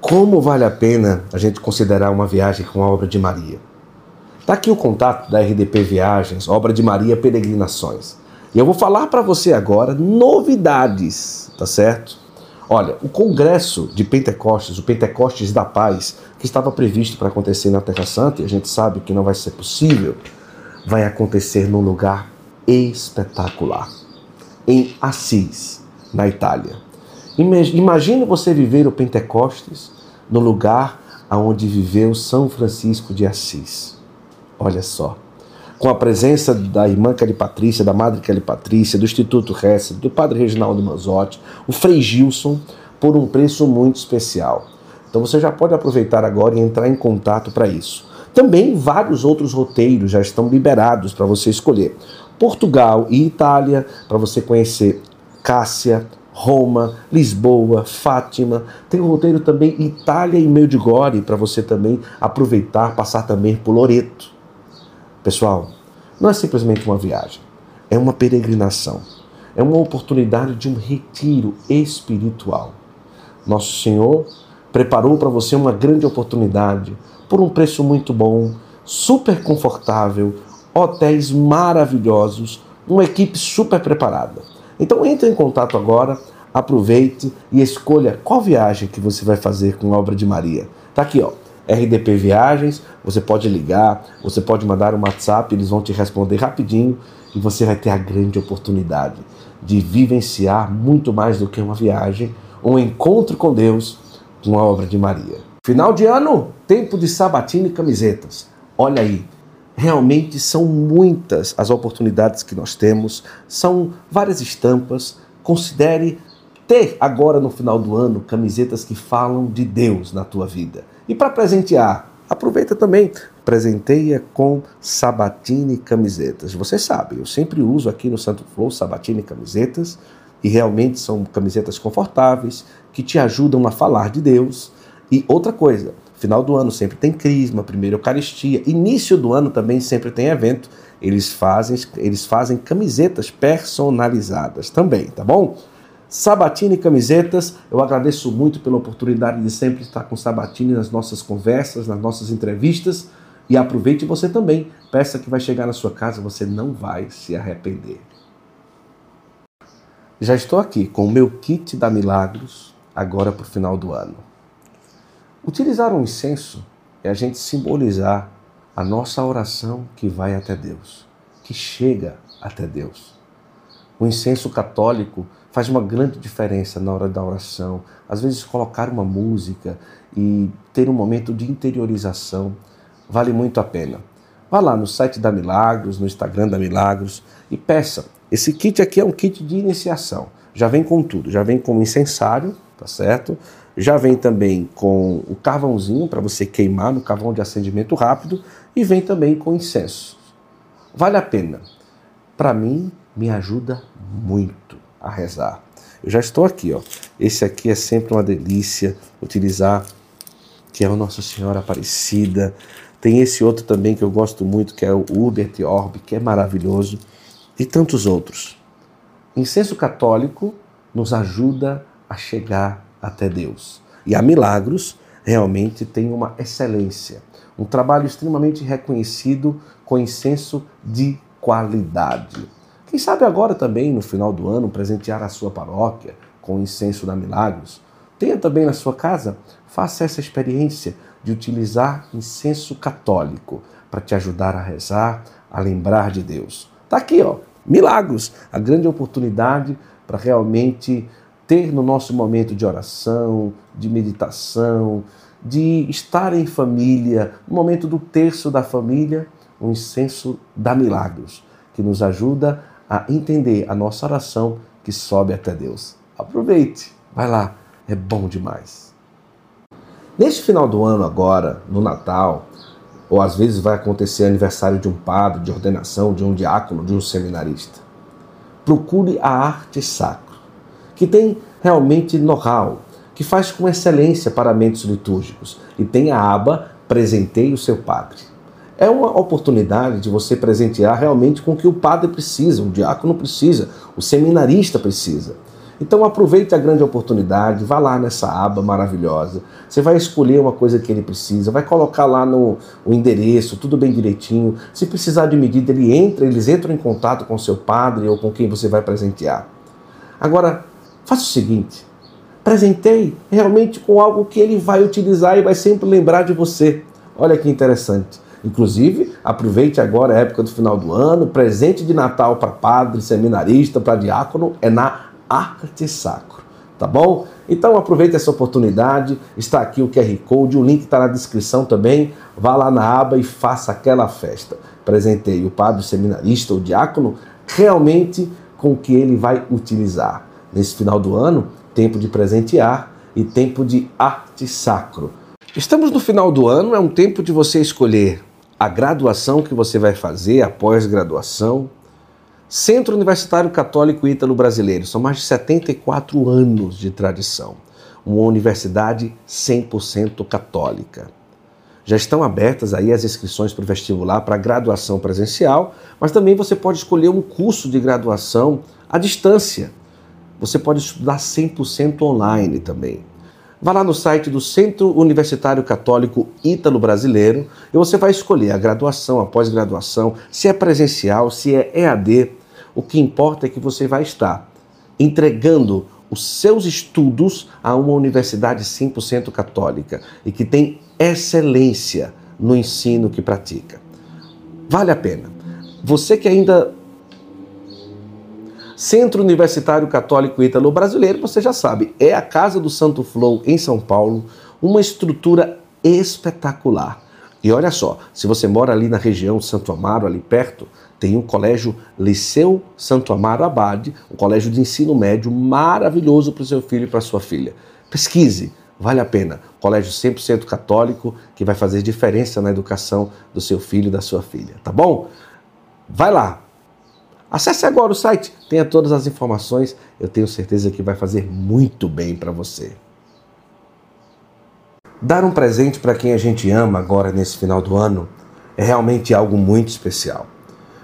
Como vale a pena a gente considerar uma viagem com a obra de Maria? Está aqui o contato da RDP Viagens, obra de Maria Peregrinações. E eu vou falar para você agora novidades, tá certo? Olha, o congresso de Pentecostes, o Pentecostes da Paz, que estava previsto para acontecer na Terra Santa, e a gente sabe que não vai ser possível, vai acontecer num lugar espetacular, em Assis, na Itália. Imagine você viver o Pentecostes no lugar onde viveu São Francisco de Assis. Olha só. Com a presença da irmã Kelly Patrícia, da madre Kelly Patrícia, do Instituto Hesse, do padre Reginaldo Manzotti, o Frei Gilson, por um preço muito especial. Então você já pode aproveitar agora e entrar em contato para isso. Também vários outros roteiros já estão liberados para você escolher. Portugal e Itália, para você conhecer Cássia, Roma, Lisboa, Fátima. Tem o roteiro também Itália e Medjugorje para você também aproveitar, passar também por Loreto. Pessoal, não é simplesmente uma viagem, é uma peregrinação, é uma oportunidade de um retiro espiritual. Nosso Senhor preparou para você uma grande oportunidade por um preço muito bom, super confortável, hotéis maravilhosos, uma equipe super preparada. Então entre em contato agora, aproveite e escolha qual viagem que você vai fazer com a obra de Maria. Tá aqui, ó. RDP Viagens, você pode ligar, você pode mandar um WhatsApp, eles vão te responder rapidinho e você vai ter a grande oportunidade de vivenciar muito mais do que uma viagem, um encontro com Deus com a obra de Maria. Final de ano, tempo de sabatina e camisetas. Olha aí, realmente são muitas as oportunidades que nós temos, são várias estampas. Considere ter agora no final do ano camisetas que falam de Deus na tua vida. E para presentear, aproveita também, presenteia com sabatina e camisetas. Você sabe, eu sempre uso aqui no Santo Flow sabatina e camisetas e realmente são camisetas confortáveis que te ajudam a falar de Deus. E outra coisa, final do ano sempre tem crisma, primeira Eucaristia, início do ano também sempre tem evento. Eles fazem, eles fazem camisetas personalizadas também, tá bom? Sabatini Camisetas, eu agradeço muito pela oportunidade de sempre estar com Sabatini nas nossas conversas, nas nossas entrevistas. E aproveite você também. Peça que vai chegar na sua casa, você não vai se arrepender. Já estou aqui com o meu kit da Milagros, agora para o final do ano. Utilizar um incenso é a gente simbolizar a nossa oração que vai até Deus, que chega até Deus. O incenso católico faz uma grande diferença na hora da oração. Às vezes, colocar uma música e ter um momento de interiorização vale muito a pena. Vá lá no site da Milagros, no Instagram da Milagros e peça. Esse kit aqui é um kit de iniciação. Já vem com tudo, já vem com o incensário, tá certo? Já vem também com o carvãozinho para você queimar no carvão de acendimento rápido e vem também com incenso. Vale a pena. Para mim, me ajuda muito a rezar. Eu já estou aqui, ó. Esse aqui é sempre uma delícia utilizar, que é o Nossa Senhora Aparecida. Tem esse outro também que eu gosto muito, que é o Hubert Orb, que é maravilhoso, e tantos outros. Incenso católico nos ajuda a chegar até Deus. E a Milagros realmente tem uma excelência, um trabalho extremamente reconhecido com incenso de qualidade. Quem sabe agora também, no final do ano, presentear a sua paróquia com o incenso da Milagros. Tenha também na sua casa, faça essa experiência de utilizar incenso católico para te ajudar a rezar, a lembrar de Deus. Tá aqui, ó, Milagros, a grande oportunidade para realmente ter no nosso momento de oração, de meditação, de estar em família, no momento do terço da família, um incenso da Milagros, que nos ajuda a entender a nossa oração que sobe até Deus. Aproveite, vai lá, é bom demais. Neste final do ano, agora, no Natal, ou às vezes vai acontecer aniversário de um padre, de ordenação, de um diácono, de um seminarista. Procure a arte sacra, que tem realmente know-how, que faz com excelência paramentos litúrgicos e tem a aba Presenteie o seu padre. É uma oportunidade de você presentear realmente com o que o padre precisa, o diácono precisa, o seminarista precisa. Então aproveite a grande oportunidade, vá lá nessa aba maravilhosa. Você vai escolher uma coisa que ele precisa, vai colocar lá no o endereço, tudo bem direitinho. Se precisar de medida, ele entra, eles entram em contato com seu padre ou com quem você vai presentear. Agora, faça o seguinte: presentei realmente com algo que ele vai utilizar e vai sempre lembrar de você. Olha que interessante. Inclusive, aproveite agora a época do final do ano, presente de Natal para padre, seminarista, para diácono, é na arte sacro, tá bom? Então aproveite essa oportunidade, está aqui o QR Code, o link está na descrição também, vá lá na aba e faça aquela festa. Presentei o padre seminarista, o diácono, realmente com o que ele vai utilizar. Nesse final do ano, tempo de presentear e tempo de arte sacro. Estamos no final do ano, é um tempo de você escolher a graduação que você vai fazer, a pós-graduação, Centro Universitário Católico Ítalo Brasileiro, são mais de 74 anos de tradição. Uma universidade 100% católica. Já estão abertas aí as inscrições para o vestibular para graduação presencial, mas também você pode escolher um curso de graduação à distância. Você pode estudar 100% online também. Vá lá no site do Centro Universitário Católico Ítalo Brasileiro e você vai escolher a graduação, a pós-graduação, se é presencial, se é EAD, o que importa é que você vai estar entregando os seus estudos a uma universidade 100% católica e que tem excelência no ensino que pratica. Vale a pena. Você que ainda Centro Universitário Católico Ítalo Brasileiro, você já sabe, é a Casa do Santo Flow em São Paulo, uma estrutura espetacular. E olha só, se você mora ali na região Santo Amaro, ali perto, tem o colégio Liceu Santo Amaro Abade, um colégio de ensino médio maravilhoso para o seu filho e para sua filha. Pesquise, vale a pena. Colégio 100% católico que vai fazer diferença na educação do seu filho e da sua filha, tá bom? Vai lá. Acesse agora o site, tenha todas as informações, eu tenho certeza que vai fazer muito bem para você. Dar um presente para quem a gente ama agora nesse final do ano é realmente algo muito especial.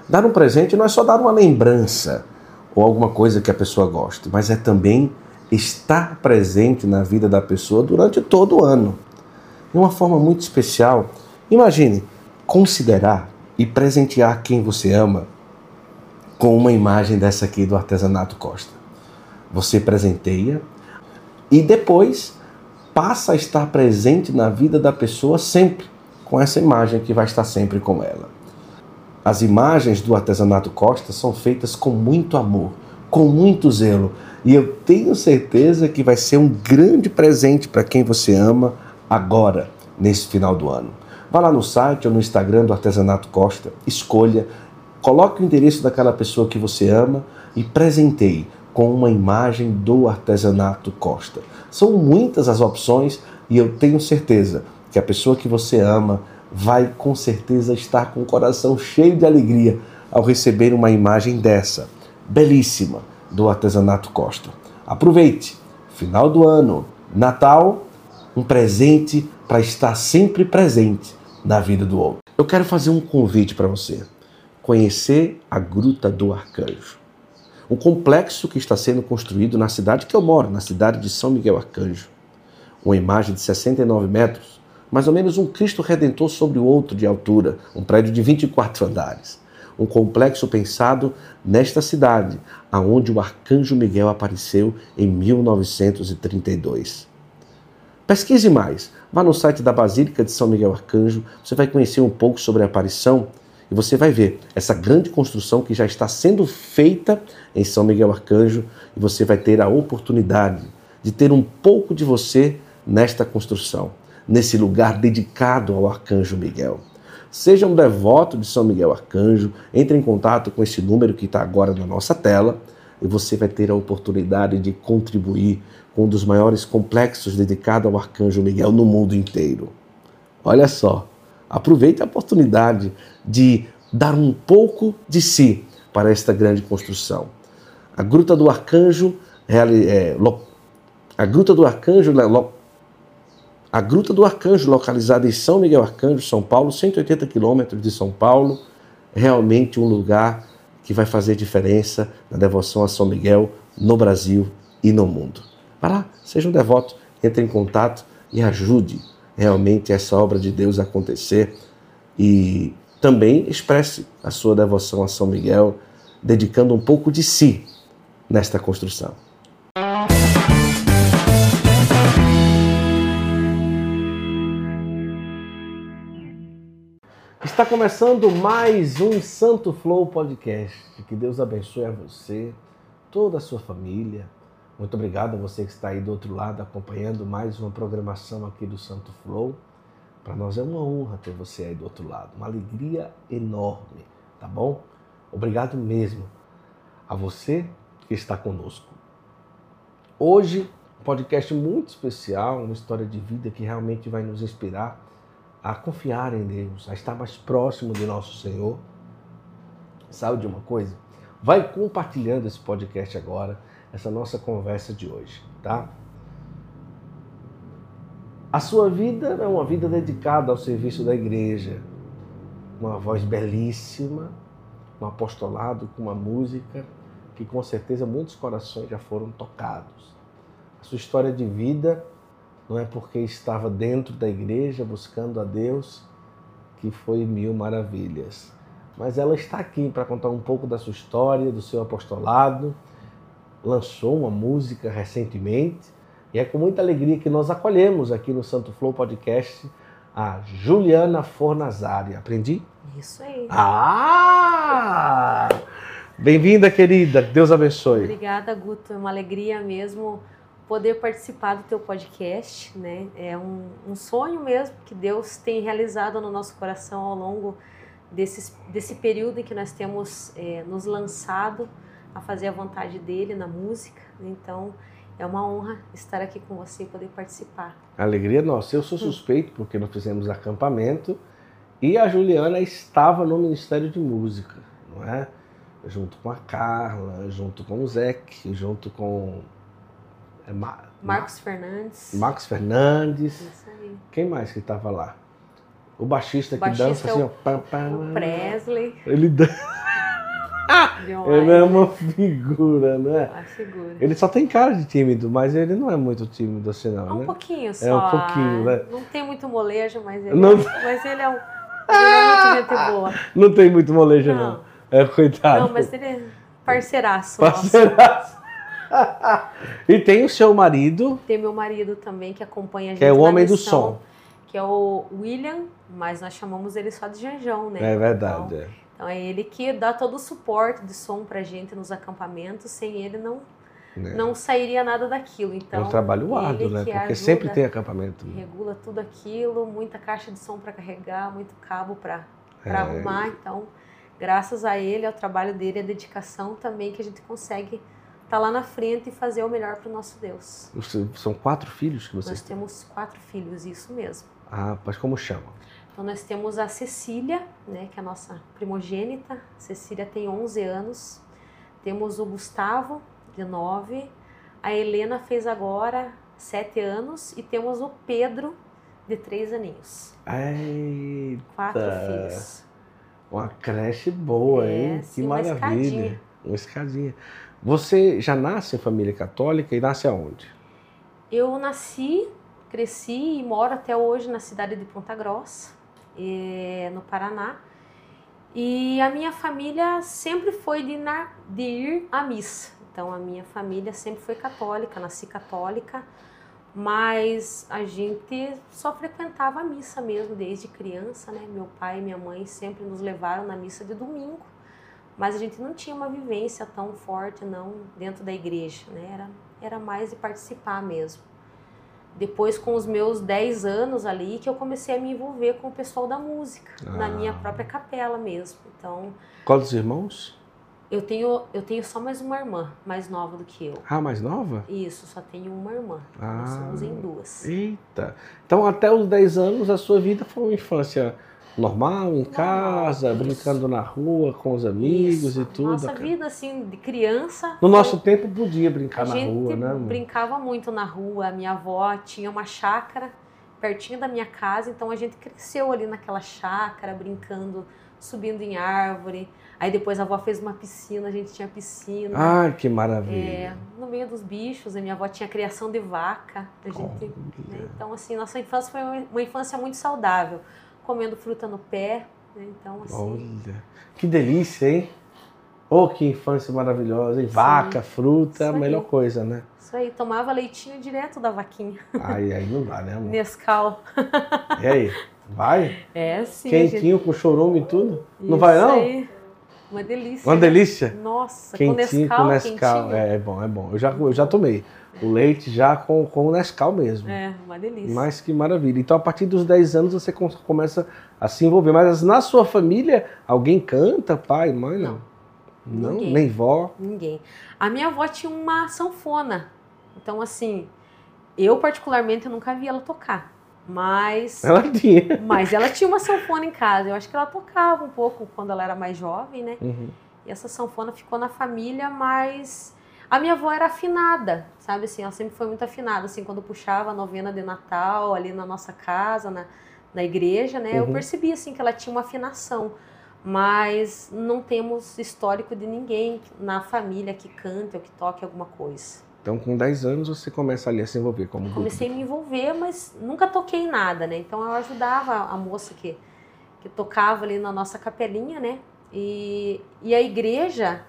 Dar um presente não é só dar uma lembrança ou alguma coisa que a pessoa goste, mas é também estar presente na vida da pessoa durante todo o ano. De uma forma muito especial, imagine considerar e presentear quem você ama com uma imagem dessa aqui do artesanato Costa. Você presenteia e depois passa a estar presente na vida da pessoa sempre com essa imagem que vai estar sempre com ela. As imagens do artesanato Costa são feitas com muito amor, com muito zelo, e eu tenho certeza que vai ser um grande presente para quem você ama agora, nesse final do ano. Vá lá no site ou no Instagram do Artesanato Costa, escolha, coloque o endereço daquela pessoa que você ama e presenteie com uma imagem do artesanato Costa. São muitas as opções e eu tenho certeza que a pessoa que você ama vai com certeza estar com o coração cheio de alegria ao receber uma imagem dessa, belíssima, do artesanato Costa. Aproveite, final do ano, Natal, um presente para estar sempre presente na vida do outro. Eu quero fazer um convite para você. Conhecer a Gruta do Arcanjo. Um complexo que está sendo construído na cidade que eu moro, na cidade de São Miguel Arcanjo. Uma imagem de 69 metros mais ou menos um Cristo Redentor sobre o outro de altura, um prédio de 24 andares. Um complexo pensado nesta cidade, aonde o arcanjo Miguel apareceu em 1932. Pesquise mais. Vá no site da Basílica de São Miguel Arcanjo, você vai conhecer um pouco sobre a aparição e você vai ver essa grande construção que já está sendo feita em São Miguel Arcanjo e você vai ter a oportunidade de ter um pouco de você nesta construção nesse lugar dedicado ao Arcanjo Miguel. Seja um devoto de São Miguel Arcanjo, entre em contato com esse número que está agora na nossa tela e você vai ter a oportunidade de contribuir com um dos maiores complexos dedicado ao Arcanjo Miguel no mundo inteiro. Olha só, aproveite a oportunidade de dar um pouco de si para esta grande construção. A Gruta do Arcanjo, é, a Gruta do Arcanjo a Gruta do Arcanjo, localizada em São Miguel Arcanjo, São Paulo, 180 quilômetros de São Paulo, realmente um lugar que vai fazer diferença na devoção a São Miguel no Brasil e no mundo. Vá lá, seja um devoto, entre em contato e ajude realmente essa obra de Deus acontecer e também expresse a sua devoção a São Miguel, dedicando um pouco de si nesta construção. Está começando mais um Santo Flow Podcast. Que Deus abençoe a você, toda a sua família. Muito obrigado a você que está aí do outro lado acompanhando mais uma programação aqui do Santo Flow. Para nós é uma honra ter você aí do outro lado, uma alegria enorme, tá bom? Obrigado mesmo a você que está conosco. Hoje, um podcast muito especial, uma história de vida que realmente vai nos inspirar a confiar em Deus, a estar mais próximo de nosso Senhor. Sabe de uma coisa? Vai compartilhando esse podcast agora, essa nossa conversa de hoje, tá? A sua vida é uma vida dedicada ao serviço da igreja. Uma voz belíssima, um apostolado com uma música que com certeza muitos corações já foram tocados. A sua história de vida não é porque estava dentro da igreja buscando a Deus que foi mil maravilhas. Mas ela está aqui para contar um pouco da sua história, do seu apostolado. Lançou uma música recentemente e é com muita alegria que nós acolhemos aqui no Santo Flow Podcast a Juliana Fornazari. Aprendi? Isso aí. Ah! Bem-vinda, querida. Deus abençoe. Obrigada, Guto. É uma alegria mesmo poder participar do teu podcast, né? É um, um sonho mesmo que Deus tem realizado no nosso coração ao longo desse, desse período em que nós temos é, nos lançado a fazer a vontade dele na música. Então, é uma honra estar aqui com você e poder participar. Alegria nossa. Eu sou suspeito porque nós fizemos acampamento e a Juliana estava no Ministério de Música, não é? Junto com a Carla, junto com o Zeke, junto com é, Ma Marcos Fernandes. Marcos Fernandes. Isso aí. Quem mais que estava lá? O baixista, o baixista que dança é assim, o, ó. O Presley. Ele dança. Ele é uma figura, né? Uma figura. Ele só tem cara de tímido, mas ele não é muito tímido assim, não. É um né? pouquinho só. É um pouquinho, né? Não tem muito molejo, mas ele, não... é, mas ele é um. Ele é muito gente boa. Não tem muito molejo, não. não. É, coitado. Não, mas ele é parceiraço. Parceiraço. e tem o seu marido. Tem meu marido também, que acompanha a gente. Que é o homem missão, do som. Que é o William, mas nós chamamos ele só de Janjão, né? É verdade. Então, é. Então é ele que dá todo o suporte de som pra gente nos acampamentos. Sem ele não é. não sairia nada daquilo. Então, é um trabalho árduo, né? Porque ajuda, sempre tem acampamento. Regula tudo aquilo, muita caixa de som para carregar, muito cabo para é. arrumar. Então, graças a ele, ao trabalho dele, a dedicação também que a gente consegue estar tá lá na frente e fazer o melhor para o nosso Deus. São quatro filhos que vocês Nós temos quatro filhos, isso mesmo. Ah, mas como chamam? Então nós temos a Cecília, né, que é a nossa primogênita. Cecília tem 11 anos. Temos o Gustavo, de 9. A Helena fez agora 7 anos. E temos o Pedro, de 3 aninhos. Eita. Quatro filhos. Uma creche boa, é, hein? Sim, que uma maravilha. Escadinha. Uma escadinha. Você já nasce em família católica e nasce aonde? Eu nasci, cresci e moro até hoje na cidade de Ponta Grossa no Paraná. E a minha família sempre foi de, na, de ir à missa. Então a minha família sempre foi católica, nasci católica, mas a gente só frequentava a missa mesmo desde criança, né? Meu pai e minha mãe sempre nos levaram na missa de domingo, mas a gente não tinha uma vivência tão forte não dentro da igreja, né? Era, era mais de participar mesmo depois com os meus 10 anos ali que eu comecei a me envolver com o pessoal da música, ah. na minha própria capela mesmo. Então, Quantos irmãos? Eu tenho, eu tenho só mais uma irmã, mais nova do que eu. Ah, mais nova? Isso, só tenho uma irmã. Ah. Nós somos em duas. Eita. Então, até os 10 anos, a sua vida foi uma infância normal, em casa, brincando na rua com os amigos isso. e tudo. Nossa vida, assim, de criança. No nosso tempo podia brincar na rua, né? brincava muito na rua. Minha avó tinha uma chácara pertinho da minha casa, então a gente cresceu ali naquela chácara, brincando, subindo em árvore. Aí depois a avó fez uma piscina, a gente tinha piscina. Ah, que maravilha. É, no meio dos bichos, a minha avó tinha criação de vaca. A gente, né? Então, assim, nossa infância foi uma infância muito saudável, comendo fruta no pé. Né? Então, assim. Olha, que delícia, hein? Oh, que infância maravilhosa, hein? Vaca, fruta, a melhor coisa, né? Isso aí, tomava leitinho direto da vaquinha. Aí, aí não dá, né, amor? Nescau. E aí? Vai? É, sim. Quentinho gente... com chorume e tudo? Isso não vai, não? Aí. Uma delícia. Uma delícia? Nossa, quentinho, com Nescau, com Nescau. É, é, bom, é bom. Eu já, eu já tomei. O leite já com, com o Nescau mesmo. É, uma delícia. Mas que maravilha. Então, a partir dos 10 anos, você começa a se envolver. Mas na sua família, alguém canta, pai, mãe? Não. Não? Ninguém. Nem vó? Ninguém. A minha avó tinha uma sanfona. Então, assim, eu particularmente eu nunca vi ela tocar. Mas. Ela tinha. Mas ela tinha uma sanfona em casa. Eu acho que ela tocava um pouco quando ela era mais jovem, né? Uhum. E essa sanfona ficou na família, mas. A minha avó era afinada, sabe assim? Ela sempre foi muito afinada. Assim, quando puxava a novena de Natal ali na nossa casa, na, na igreja, né? Uhum. Eu percebi, assim, que ela tinha uma afinação. Mas não temos histórico de ninguém na família que cante ou que toque alguma coisa. Então, com 10 anos, você começa ali a se envolver como grupo. Comecei a me envolver, mas nunca toquei nada, né? Então, eu ajudava a moça que, que tocava ali na nossa capelinha, né? E, e a igreja,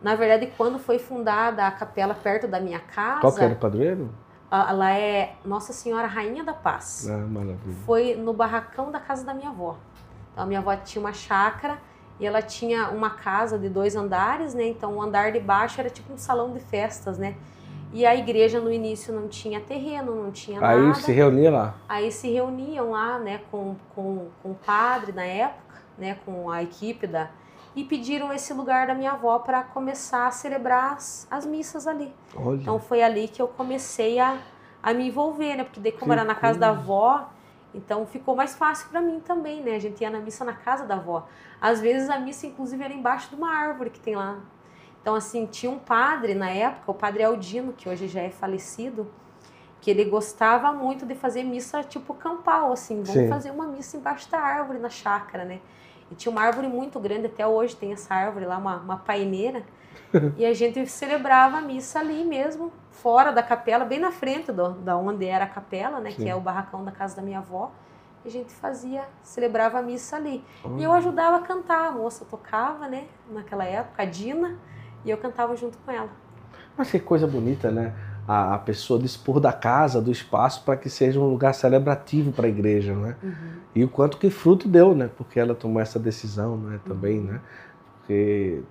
na verdade, quando foi fundada a capela perto da minha casa... Qual que era o padroeiro? Ela é Nossa Senhora Rainha da Paz. Ah, maravilha. Foi no barracão da casa da minha avó. Então, a minha avó tinha uma chácara e ela tinha uma casa de dois andares, né? Então, o andar de baixo era tipo um salão de festas, né? E a igreja no início não tinha terreno, não tinha Aí nada. Aí se reunia lá. Aí se reuniam lá, né, com, com, com o padre na época, né, com a equipe da e pediram esse lugar da minha avó para começar a celebrar as, as missas ali. Olha. Então foi ali que eu comecei a, a me envolver, né? Porque daí como que era na casa coisa. da avó, então ficou mais fácil para mim também, né? A gente ia na missa na casa da avó. Às vezes a missa inclusive era embaixo de uma árvore que tem lá então, assim, tinha um padre na época, o padre Aldino, que hoje já é falecido, que ele gostava muito de fazer missa tipo campal, assim, vamos Sim. fazer uma missa embaixo da árvore na chácara, né? E tinha uma árvore muito grande, até hoje tem essa árvore lá, uma, uma paineira, e a gente celebrava a missa ali mesmo, fora da capela, bem na frente do, da onde era a capela, né? Sim. Que é o barracão da casa da minha avó. E a gente fazia, celebrava a missa ali. E eu ajudava a cantar, a moça tocava, né? Naquela época, a Dina. E eu cantava junto com ela. Mas que coisa bonita, né? A, a pessoa dispor da casa, do espaço, para que seja um lugar celebrativo para a igreja, né? Uhum. E o quanto que fruto deu, né? Porque ela tomou essa decisão, né? Também, uhum. né? Porque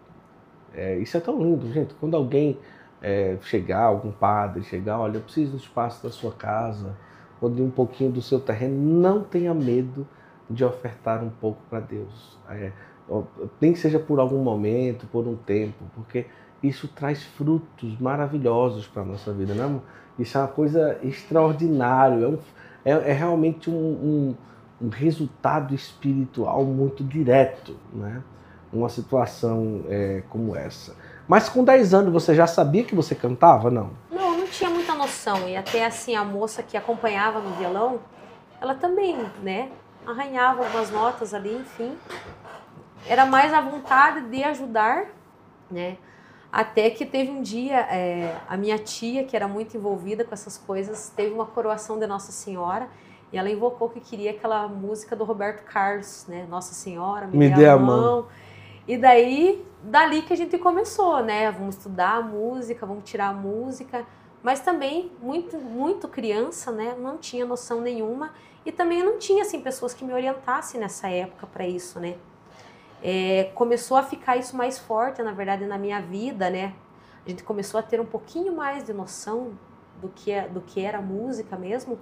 é, isso é tão lindo, gente. Quando alguém é, chegar, algum padre chegar, olha, eu preciso do espaço da sua casa, ou de um pouquinho do seu terreno, não tenha medo de ofertar um pouco para Deus. É, nem que seja por algum momento, por um tempo, porque isso traz frutos maravilhosos para a nossa vida, né? Isso é uma coisa extraordinária, é, um, é, é realmente um, um, um, resultado espiritual muito direto, né? Uma situação é, como essa. Mas com 10 anos você já sabia que você cantava, não? Não, não tinha muita noção. E até assim, a moça que acompanhava no violão, ela também, né? Arranhava algumas notas ali, enfim era mais a vontade de ajudar, né? Até que teve um dia, é, a minha tia, que era muito envolvida com essas coisas, teve uma coroação de Nossa Senhora e ela invocou que queria aquela música do Roberto Carlos, né? Nossa Senhora, me, me dê a mão. mão. E daí, dali que a gente começou, né? Vamos estudar a música, vamos tirar a música. Mas também, muito, muito criança, né? Não tinha noção nenhuma. E também não tinha, assim, pessoas que me orientassem nessa época para isso, né? É, começou a ficar isso mais forte, na verdade, na minha vida, né? A gente começou a ter um pouquinho mais de noção do que, é, do que era música mesmo,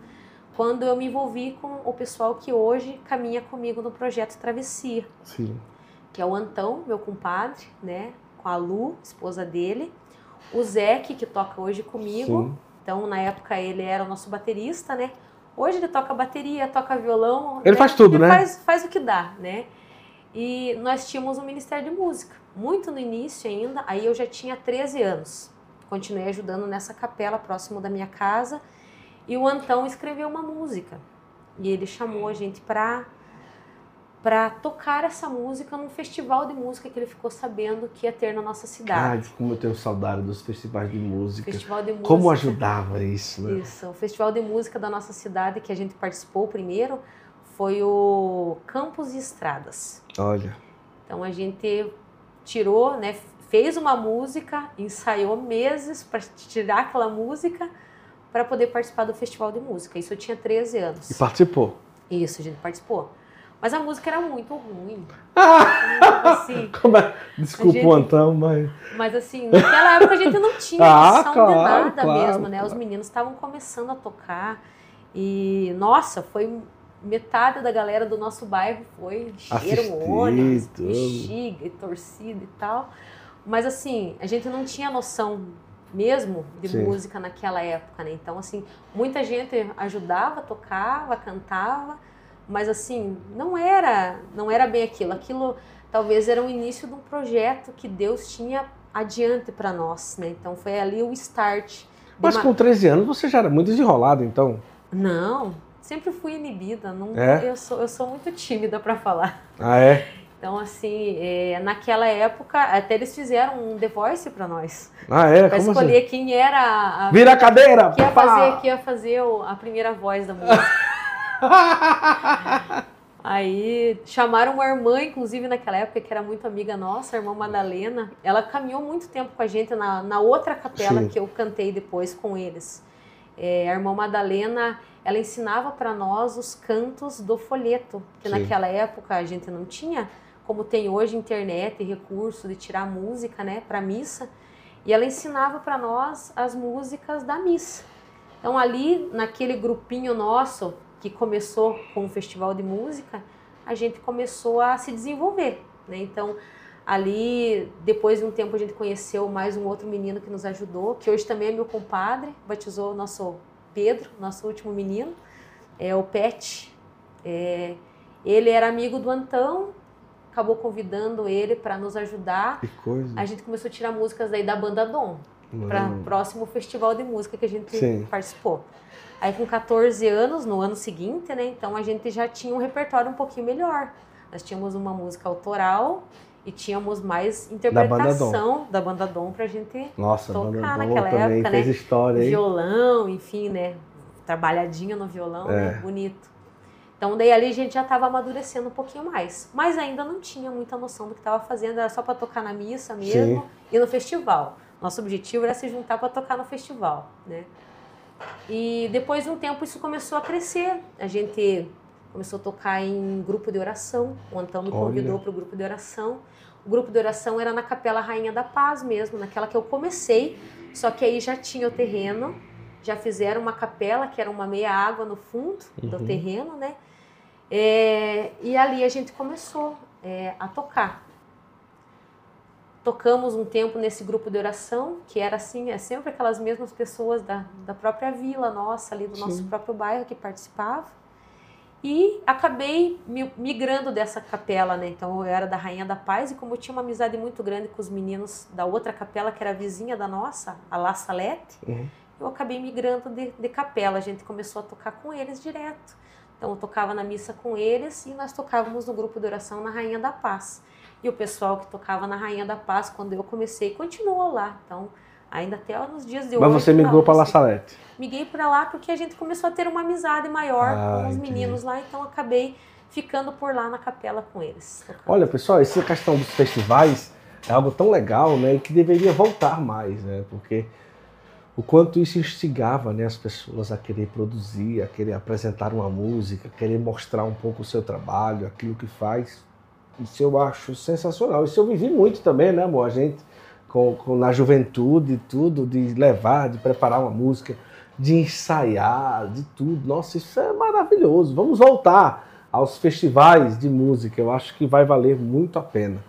quando eu me envolvi com o pessoal que hoje caminha comigo no projeto Travessia. Sim. Que é o Antão, meu compadre, né? Com a Lu, esposa dele. O Zeke, que toca hoje comigo. Sim. Então, na época, ele era o nosso baterista, né? Hoje ele toca bateria, toca violão. Ele né? faz tudo, ele né? Faz, faz o que dá, né? E nós tínhamos um Ministério de Música, muito no início ainda, aí eu já tinha 13 anos. Continuei ajudando nessa capela próximo da minha casa e o Antão escreveu uma música. E ele chamou a gente para para tocar essa música num festival de música que ele ficou sabendo que ia ter na nossa cidade. Ai, como eu tenho saudade dos festivais de música. Festival de música. Como ajudava isso, né? Isso, o festival de música da nossa cidade que a gente participou primeiro foi o Campos e Estradas. Olha. Então a gente tirou, né, fez uma música, ensaiou meses para tirar aquela música para poder participar do festival de música. Isso eu tinha 13 anos. E participou? Isso, a gente participou. Mas a música era muito ruim. assim, é? Desculpa gente, o Antão, mas. Mas assim, naquela época a gente não tinha ah, claro, de nada claro, mesmo, né? Claro. Os meninos estavam começando a tocar. E, nossa, foi metade da galera do nosso bairro foi, encheram ônibus, bexiga e torcida e tal. Mas assim, a gente não tinha noção mesmo de Sim. música naquela época, né? Então, assim, muita gente ajudava, tocava, cantava, mas assim, não era, não era bem aquilo. Aquilo talvez era o início de um projeto que Deus tinha adiante para nós, né? Então foi ali o start. Mas uma... com 13 anos você já era muito desenrolado, então? Não, sempre fui inibida. Não, é? eu, sou, eu sou muito tímida para falar. Ah, é? Então, assim, é, naquela época, até eles fizeram um The Voice para nós. Ah, é? Pra escolher assim? quem era a. Vira a cadeira! Que ia fazer, que ia fazer a primeira voz da música. Aí chamaram uma irmã, inclusive naquela época, que era muito amiga nossa, a irmã Madalena. Ela caminhou muito tempo com a gente na, na outra capela Sim. que eu cantei depois com eles. É, a irmã Madalena, ela ensinava para nós os cantos do folheto, que Sim. naquela época a gente não tinha como tem hoje internet e recurso de tirar música, né, para missa. E ela ensinava para nós as músicas da missa. Então ali naquele grupinho nosso que começou com o festival de música, a gente começou a se desenvolver, né? Então ali depois de um tempo a gente conheceu mais um outro menino que nos ajudou, que hoje também é meu compadre, batizou o nosso Pedro, nosso último menino, é o Pet. É, ele era amigo do Antão acabou convidando ele para nos ajudar. Que coisa. A gente começou a tirar músicas daí da banda Dom para o próximo festival de música que a gente Sim. participou. Aí com 14 anos, no ano seguinte, né? Então a gente já tinha um repertório um pouquinho melhor. Nós tínhamos uma música autoral e tínhamos mais interpretação da banda Dom, para a gente Nossa, tocar naquela época, né? História, Violão, enfim, né? Trabalhadinho no violão, né? é. né? Bonito. Então, daí ali a gente já estava amadurecendo um pouquinho mais. Mas ainda não tinha muita noção do que estava fazendo, era só para tocar na missa mesmo Sim. e no festival. Nosso objetivo era se juntar para tocar no festival, né? E depois de um tempo isso começou a crescer. A gente começou a tocar em grupo de oração. O Antão me convidou para o grupo de oração. O grupo de oração era na Capela Rainha da Paz mesmo, naquela que eu comecei. Só que aí já tinha o terreno, já fizeram uma capela que era uma meia água no fundo uhum. do terreno, né? É, e ali a gente começou é, a tocar. Tocamos um tempo nesse grupo de oração, que era assim, é sempre aquelas mesmas pessoas da, da própria vila nossa, ali do Sim. nosso próprio bairro que participavam. E acabei migrando dessa capela, né? Então eu era da Rainha da Paz e como eu tinha uma amizade muito grande com os meninos da outra capela, que era vizinha da nossa, a La Salete, uhum. eu acabei migrando de, de capela. A gente começou a tocar com eles direto. Então eu tocava na missa com eles e nós tocávamos no grupo de oração na Rainha da Paz. E o pessoal que tocava na Rainha da Paz, quando eu comecei, continuou lá. Então, ainda até nos dias de hoje. Mas você migrou para La Salete? Miguei para lá porque a gente começou a ter uma amizade maior ah, com os entendi. meninos lá, então acabei ficando por lá na capela com eles. Olha, pessoal, essa questão dos festivais é algo tão legal, né, que deveria voltar mais, né? Porque o quanto isso instigava né, as pessoas a querer produzir, a querer apresentar uma música, a querer mostrar um pouco o seu trabalho, aquilo que faz. Isso eu acho sensacional. Isso eu vivi muito também, né, amor? A gente, com, com, na juventude, tudo, de levar, de preparar uma música, de ensaiar, de tudo. Nossa, isso é maravilhoso. Vamos voltar aos festivais de música. Eu acho que vai valer muito a pena.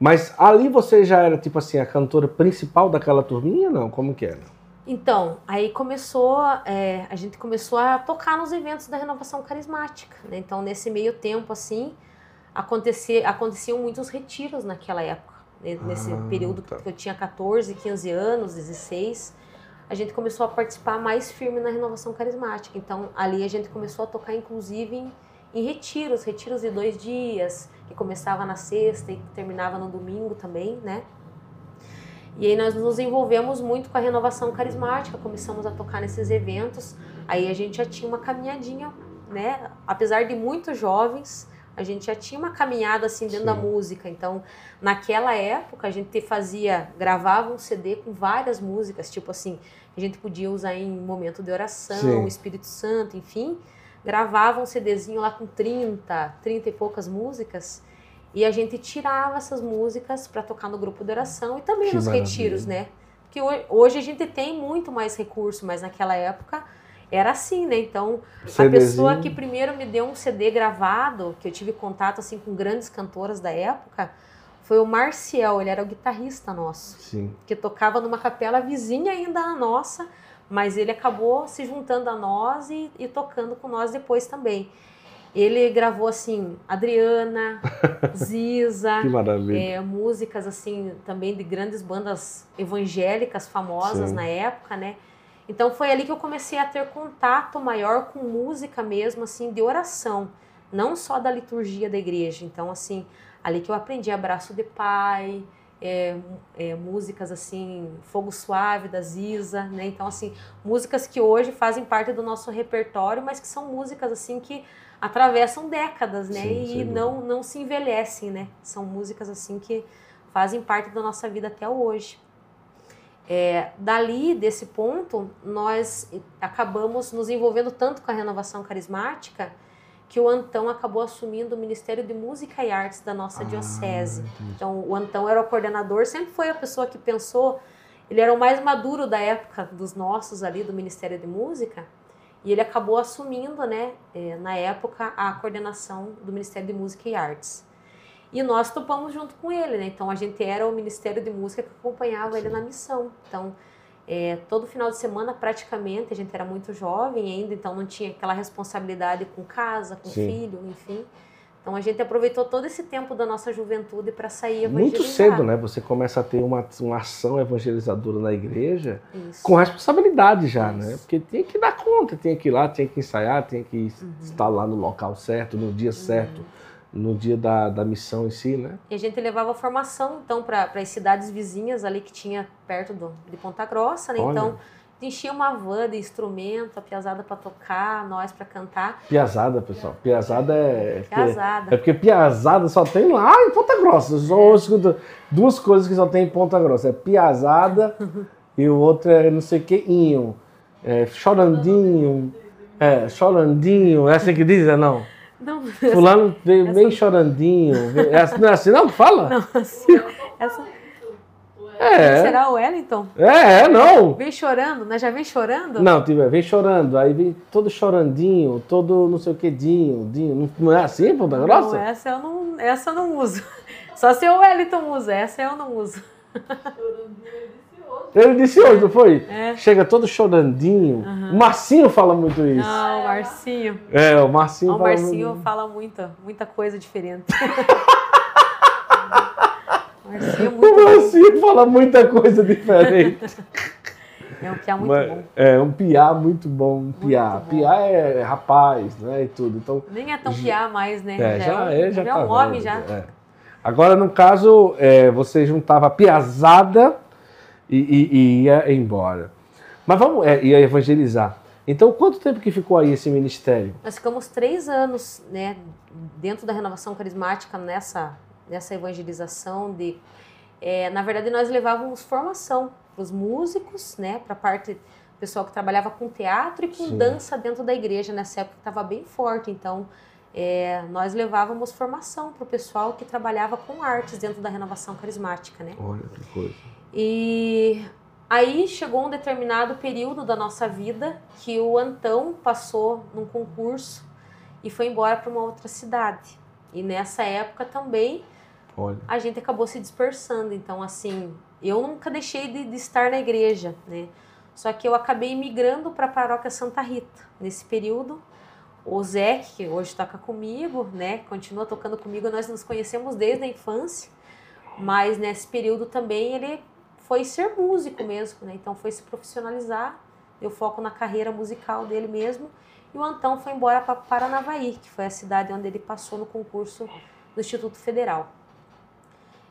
Mas ali você já era, tipo assim, a cantora principal daquela turminha, não? Como que era? Então, aí começou, é, a gente começou a tocar nos eventos da renovação carismática, né? Então, nesse meio tempo, assim, acontecia, aconteciam muitos retiros naquela época? Nesse ah, período tá. que eu tinha 14, 15 anos, 16. a gente começou a participar mais firme na renovação carismática. Então, ali a gente começou a tocar, inclusive, em, em retiros, retiros de dois dias, que começava na sexta e terminava no domingo também, né? E aí nós nos envolvemos muito com a renovação carismática, começamos a tocar nesses eventos. Aí a gente já tinha uma caminhadinha, né? Apesar de muito jovens, a gente já tinha uma caminhada assim dentro Sim. da música. Então, naquela época, a gente fazia, gravava um CD com várias músicas, tipo assim, a gente podia usar em momento de oração, Sim. Espírito Santo, enfim. Gravava um CDzinho lá com 30, 30 e poucas músicas. E a gente tirava essas músicas para tocar no grupo de oração e também que nos maravilha. retiros, né? Porque hoje a gente tem muito mais recurso, mas naquela época era assim, né? Então, CDzinho. a pessoa que primeiro me deu um CD gravado, que eu tive contato assim com grandes cantoras da época, foi o Marcial, ele era o guitarrista nosso. Sim. Que tocava numa capela vizinha ainda a nossa, mas ele acabou se juntando a nós e, e tocando com nós depois também. Ele gravou assim Adriana, Ziza, é, músicas assim também de grandes bandas evangélicas famosas Sim. na época, né? Então foi ali que eu comecei a ter contato maior com música mesmo assim de oração, não só da liturgia da igreja. Então assim ali que eu aprendi abraço de pai, é, é, músicas assim, Fogo Suave da Ziza, né? Então assim músicas que hoje fazem parte do nosso repertório, mas que são músicas assim que atravessam décadas, né? Sim, e não, não se envelhecem, né? São músicas assim que fazem parte da nossa vida até hoje. É, dali, desse ponto, nós acabamos nos envolvendo tanto com a renovação carismática que o Antão acabou assumindo o Ministério de Música e Artes da nossa ah, diocese. Entendi. Então, o Antão era o coordenador, sempre foi a pessoa que pensou, ele era o mais maduro da época dos nossos ali do Ministério de Música, e ele acabou assumindo, né, é, na época, a coordenação do Ministério de Música e Artes. E nós topamos junto com ele, né? Então a gente era o Ministério de Música que acompanhava Sim. ele na missão. Então, é, todo final de semana, praticamente, a gente era muito jovem ainda, então não tinha aquela responsabilidade com casa, com Sim. filho, enfim. Então a gente aproveitou todo esse tempo da nossa juventude para sair evangelizar. Muito cedo, né? Você começa a ter uma, uma ação evangelizadora na igreja Isso. com responsabilidade já, né? Isso. né? Porque tem que dar conta, tem que ir lá, tem que ensaiar, tem que uhum. estar lá no local certo, no dia uhum. certo, no dia da, da missão em si, né? E a gente levava formação, então, para as cidades vizinhas ali que tinha perto do, de Ponta Grossa, né? Olha. Então enchia uma van de instrumento, a piazada para tocar, nós para cantar. Piazada, pessoal. Piazada é. Piazada. É porque piazada só tem lá em Ponta Grossa. Só é. escuto duas coisas que só tem em Ponta Grossa: é piazada e o outro é não sei o que, inho. É, chorandinho. É, chorandinho. É assim que diz, é não? Não. Fulano veio bem chorandinho. É, não é assim não fala? Não, assim. Essa. É. Será o Wellington? É, é, não. Vem chorando, né? Já vem chorando? Não, vem chorando. Aí vem todo chorandinho, todo não sei o que, dinho, dinho. Não é assim, Ponta Grossa? Não, essa eu não, essa eu não uso. Só se o Wellington usa, essa eu não uso. Ele disse hoje, não foi? É. Chega todo chorandinho. Uhum. O Marcinho fala muito isso. Ah, o Marcinho. É, o Marcinho, o Marcinho fala, fala muita, muita coisa diferente. Marcinho, muito o Marcinho fala muita coisa diferente. É um piá muito Mas, bom. É um piá muito bom. Um piá. Piá é rapaz, né? E tudo. Então, Nem é tão piá mais, né? É, já, já é, já, já é um tá homem já. É. Agora, no caso, é, você juntava piazada e, e, e, ia embora. Mas vamos, é, ia evangelizar. Então, quanto tempo que ficou aí esse ministério? Nós ficamos três anos, né, dentro da renovação carismática nessa nessa evangelização de é, na verdade nós levávamos formação para os músicos né para a parte pessoal que trabalhava com teatro e com Sim. dança dentro da igreja nessa época estava bem forte então é, nós levávamos formação para o pessoal que trabalhava com artes dentro da renovação carismática né olha que coisa e aí chegou um determinado período da nossa vida que o Antão passou num concurso e foi embora para uma outra cidade e nessa época também Olha. a gente acabou se dispersando. Então, assim, eu nunca deixei de, de estar na igreja, né? Só que eu acabei migrando para a paróquia Santa Rita. Nesse período, o Zé, que hoje toca comigo, né? Continua tocando comigo. Nós nos conhecemos desde a infância. Mas nesse período também ele foi ser músico mesmo, né? Então foi se profissionalizar, deu foco na carreira musical dele mesmo. E o Antão foi embora para Paranavaí, que foi a cidade onde ele passou no concurso do Instituto Federal.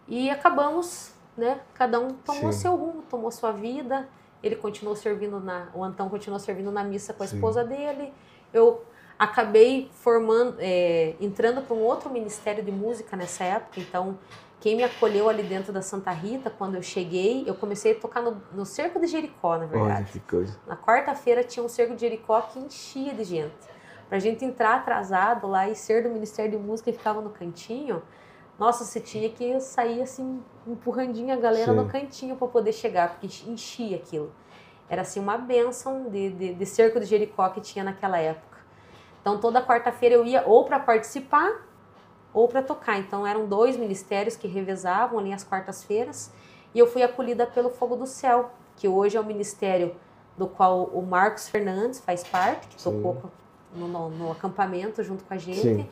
E acabamos, né? Cada um tomou Sim. seu rumo, tomou sua vida. Ele continuou servindo na, o Antão continuou servindo na missa com a Sim. esposa dele. Eu acabei formando, é, entrando para um outro ministério de música nessa época. Então, quem me acolheu ali dentro da Santa Rita, quando eu cheguei, eu comecei a tocar no, no Cerco de Jericó, na verdade. Olha, que coisa. Na quarta-feira tinha um Cerco de Jericó que enchia de gente. Pra gente entrar atrasado lá e ser do Ministério de Música e ficava no cantinho, nossa, você tinha que sair assim, empurrandinho a galera Sim. no cantinho para poder chegar, porque enchia aquilo. Era assim uma benção de, de, de cerco de Jericó que tinha naquela época. Então toda quarta-feira eu ia ou para participar ou para tocar. Então eram dois ministérios que revezavam ali as quartas-feiras e eu fui acolhida pelo Fogo do Céu, que hoje é o ministério do qual o Marcos Fernandes faz parte, que tocou no, no, no, acampamento junto com a gente. Sim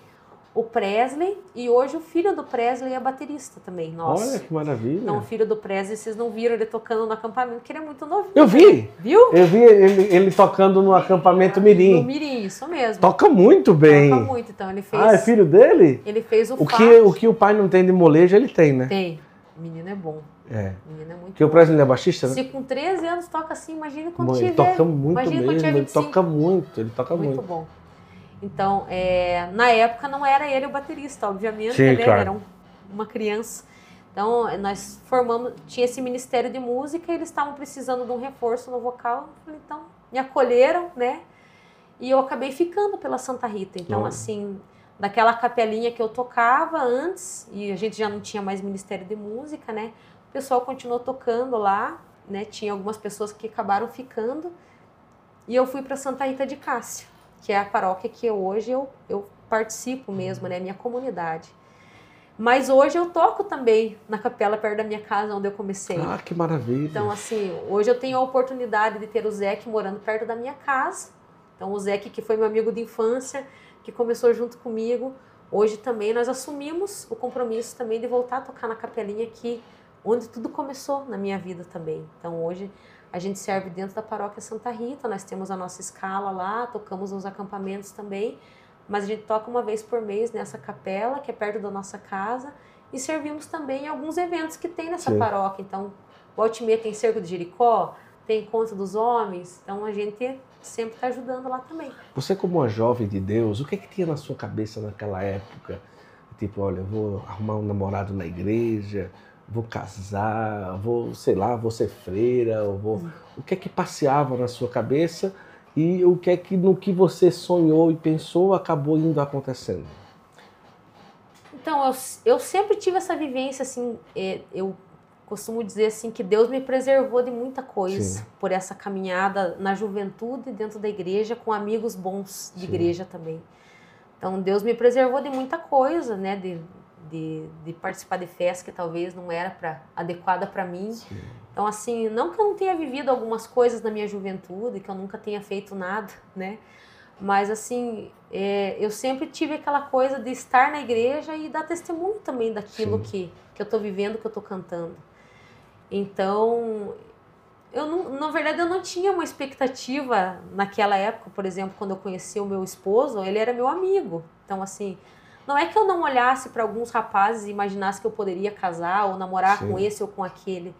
o Presley e hoje o filho do Presley é baterista também. Nossa. Olha que maravilha. Então, o filho do Presley, vocês não viram ele tocando no acampamento, porque ele é muito novo. Eu vi! Viu? Eu vi ele, ele tocando no acampamento Mirim. No Mirim, isso mesmo. Toca muito bem. Toca muito, então ele fez. Ah, é filho dele? Ele fez o o que O que o pai não tem de molejo, ele tem, né? Tem. O menino é bom. É. Menino é muito Porque bom. o Presley é baixista, né? Se com 13 anos toca assim, imagina quando ele tiver. Ele toca muito mesmo, ele toca muito, ele toca muito. Muito bom. Então, é, na época não era ele o baterista, obviamente, Sim, ele claro. era um, uma criança. Então, nós formamos, tinha esse ministério de música e eles estavam precisando de um reforço no vocal. Então, me acolheram, né? E eu acabei ficando pela Santa Rita. Então, uhum. assim, daquela capelinha que eu tocava antes, e a gente já não tinha mais ministério de música, né? O pessoal continuou tocando lá, né? Tinha algumas pessoas que acabaram ficando. E eu fui para Santa Rita de Cássia que é a paróquia que hoje eu, eu participo mesmo, né? Minha comunidade. Mas hoje eu toco também na capela perto da minha casa, onde eu comecei. Ah, que maravilha! Então, assim, hoje eu tenho a oportunidade de ter o Zeke morando perto da minha casa. Então, o Zeke, que foi meu amigo de infância, que começou junto comigo, hoje também nós assumimos o compromisso também de voltar a tocar na capelinha aqui, onde tudo começou na minha vida também. Então, hoje a gente serve dentro da paróquia Santa Rita, nós temos a nossa escala lá, tocamos nos acampamentos também, mas a gente toca uma vez por mês nessa capela, que é perto da nossa casa, e servimos também em alguns eventos que tem nessa Sim. paróquia. Então, o Altimê tem Cerco de Jericó, tem Encontro dos Homens, então a gente sempre está ajudando lá também. Você, como uma jovem de Deus, o que, é que tinha na sua cabeça naquela época? Tipo, olha, eu vou arrumar um namorado na igreja, vou casar, vou, sei lá, vou ser freira, vou... O que é que passeava na sua cabeça e o que é que no que você sonhou e pensou acabou indo acontecendo? Então, eu, eu sempre tive essa vivência, assim, é, eu costumo dizer assim que Deus me preservou de muita coisa Sim. por essa caminhada na juventude dentro da igreja com amigos bons de Sim. igreja também. Então Deus me preservou de muita coisa, né, de de, de participar de festa que talvez não era pra, adequada para mim. Sim. Então, assim, não que eu não tenha vivido algumas coisas na minha juventude, que eu nunca tenha feito nada, né? Mas, assim, é, eu sempre tive aquela coisa de estar na igreja e dar testemunho também daquilo que, que eu estou vivendo, que eu estou cantando. Então, eu não, na verdade, eu não tinha uma expectativa naquela época, por exemplo, quando eu conheci o meu esposo, ele era meu amigo. Então, assim, não é que eu não olhasse para alguns rapazes e imaginasse que eu poderia casar ou namorar Sim. com esse ou com aquele,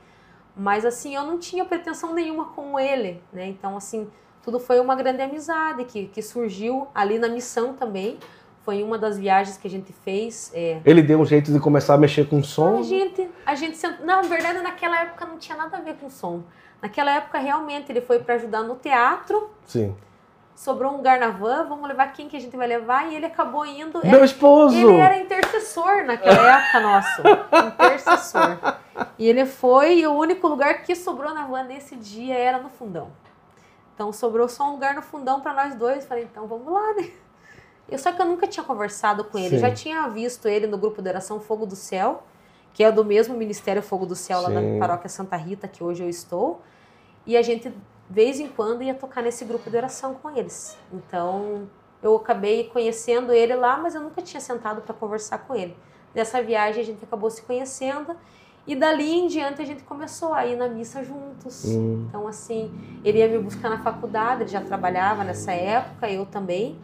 mas assim, eu não tinha pretensão nenhuma com ele, né? Então, assim, tudo foi uma grande amizade que, que surgiu ali na missão também. Foi uma das viagens que a gente fez. É... Ele deu um jeito de começar a mexer com som? A gente, a gente, na verdade, naquela época não tinha nada a ver com som. Naquela época, realmente, ele foi para ajudar no teatro. Sim sobrou um lugar na van, vamos levar quem que a gente vai levar? E ele acabou indo. Meu ele, esposo! Ele era intercessor naquela época, nosso. Intercessor. E ele foi, e o único lugar que sobrou na van nesse dia era no fundão. Então sobrou só um lugar no fundão para nós dois. Falei, então vamos lá, né? Eu, só que eu nunca tinha conversado com ele. Sim. Já tinha visto ele no grupo de oração Fogo do Céu, que é do mesmo Ministério Fogo do Céu, Sim. lá da paróquia Santa Rita, que hoje eu estou. E a gente vez em quando ia tocar nesse grupo de oração com eles. Então, eu acabei conhecendo ele lá, mas eu nunca tinha sentado para conversar com ele. Nessa viagem a gente acabou se conhecendo E dali em diante a gente começou a ir na missa juntos. Hum. Então, assim, ele ia me buscar na faculdade, ele já trabalhava nessa época, eu também.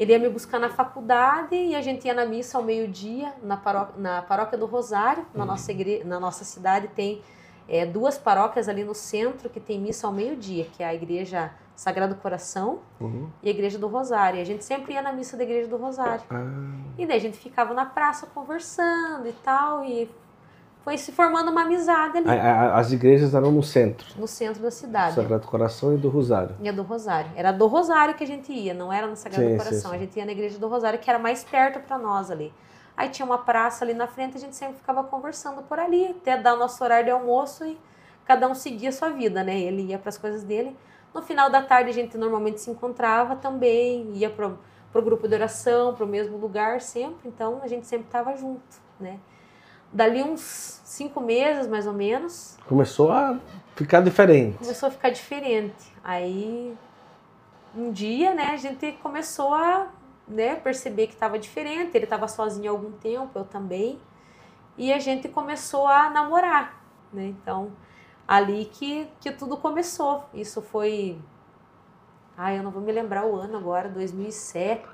Ele ia me buscar na faculdade e a gente ia na missa ao meio-dia, na, paró na paróquia do Rosário. Na, Uhum. nossa, igre na nossa cidade tem é, duas paróquias ali no centro que tem missa ao meio-dia, que é a igreja Sagrado Coração Uhum. e a igreja do Rosário. E a gente sempre ia na missa da igreja do Rosário. Ah, E daí a gente ficava na praça conversando e tal, e foi se formando uma amizade ali as igrejas eram no centro. no centro da cidade. Sagrado Coração e do Rosário. E a do Rosário. Era do Rosário que a gente ia, não era no Sagrado Sim, sim, Coração. sim. A gente ia na igreja do Rosário, que era mais perto para nós ali. Aí tinha uma praça ali na frente, a gente sempre ficava conversando por ali, até dar o nosso horário de almoço e cada um seguia a sua vida, né? Ele ia para as coisas dele. No final da tarde a gente normalmente se encontrava também, ia pro, pro grupo de oração, pro mesmo lugar sempre, então a gente sempre estava junto, né? Dali uns cinco meses, mais ou menos, Começou a ficar diferente. começou a ficar diferente. Aí, um dia, né, a gente começou a né, perceber que estava diferente. Ele estava sozinho há algum tempo, eu também. E a gente começou a namorar, né? Então, ali que, que tudo começou. Isso foi... Ai, eu não vou me lembrar o ano agora, 2007,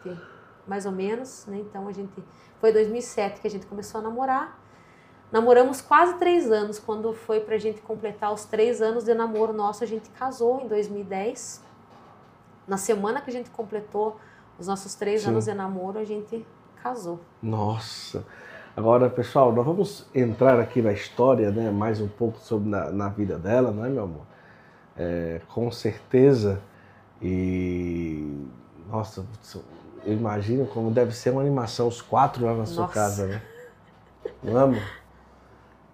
mais ou menos, né? Então, a gente... Foi 2007 que a gente começou a namorar. Namoramos quase três anos. Quando foi pra gente completar os três anos de namoro nosso, a gente casou em 2010. Na semana que a gente completou os nossos três Sim. anos de namoro, a gente casou. Nossa. Agora, pessoal, nós vamos entrar aqui na história, né? Mais um pouco sobre na, na vida dela, não é, meu amor? É, com certeza. E nossa, eu imagino como deve ser uma animação os quatro lá na sua Nossa. casa, né? Não é, amor?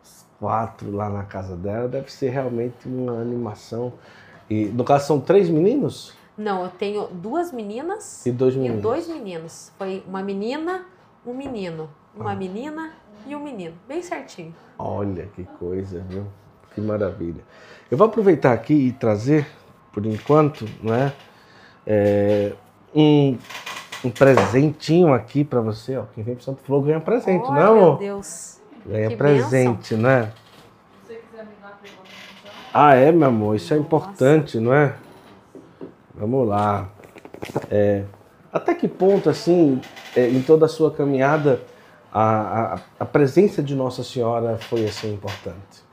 Os quatro lá na casa dela deve ser realmente uma animação. E no caso são três meninos Não, eu tenho duas meninas e dois e meninos. dois meninos. Foi uma menina, um menino. Uma Ah. menina e um menino. Bem certinho. Olha que coisa, viu? Que maravilha. Eu vou aproveitar aqui e trazer, por enquanto, não é, um, um presentinho aqui para você. Ó. Quem vem para Santo Flor ganha presente, oh, não é, meu? Deus. Ganha que presente, né? Se você quiser me dar pergunta, então. Ah, é, meu amor? Isso é Nossa. importante, não é? Vamos lá. É, até que ponto, assim, é, em toda a sua caminhada, a, a, a presença de Nossa Senhora foi assim importante?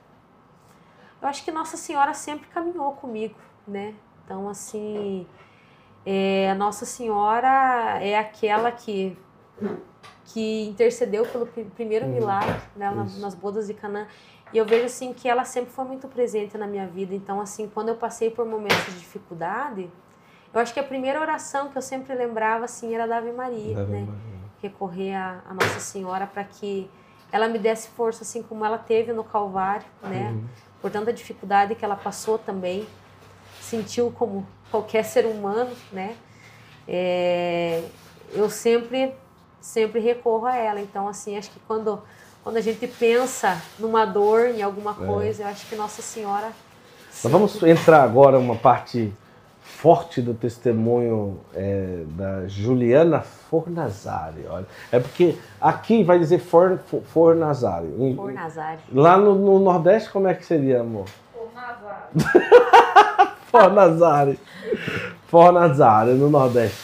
Eu acho que Nossa Senhora sempre caminhou comigo, né? Então, assim, é, Nossa Senhora é aquela que, que intercedeu pelo pri- primeiro Uhum. milagre né, nas bodas de Canaã. E eu vejo, assim, que ela sempre foi muito presente na minha vida. Então, assim, quando eu passei por momentos de dificuldade, eu acho que a primeira oração que eu sempre lembrava, assim, era da Ave Maria, Ave né? Maria. recorrer a, a Nossa Senhora para que ela me desse força, assim como ela teve no Calvário, né? Uhum. Por tanta dificuldade que ela passou também, sentiu como qualquer ser humano, né? É, eu sempre, sempre recorro a ela. Então, assim, acho que quando, quando a gente pensa numa dor, em alguma coisa, eu acho que Nossa Senhora. Nós vamos entrar agora uma parte forte do testemunho é, da Juliana Fornazari. Olha. É porque aqui vai dizer For, For- Fornazari. Nazário. Lá no, no Nordeste, como é que seria, amor? Ô, Nazar. Fornazari. Fornazari, no Nordeste.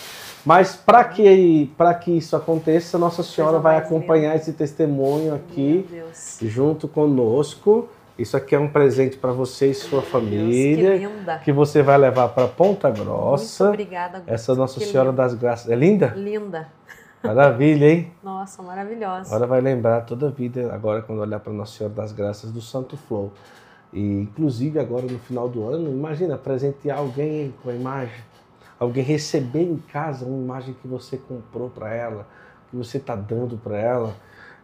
Mas para que, pra que isso aconteça, Nossa Senhora vai acompanhar esse testemunho aqui Meu Deus. junto conosco. Isso aqui é um presente para você e sua Deus, família. que linda. que você vai levar para Ponta Muito Grossa. obrigada. Augusto. Essa Nossa Que Senhora linda. das Graças. É linda? Linda. Maravilha, hein? Nossa, maravilhosa. Agora vai lembrar toda a vida, agora quando olhar para Nossa Senhora das Graças do Santo Flow. E inclusive agora no final do ano, imagina presentear alguém com a imagem, alguém receber em casa uma imagem que você comprou para ela, que você está dando para ela,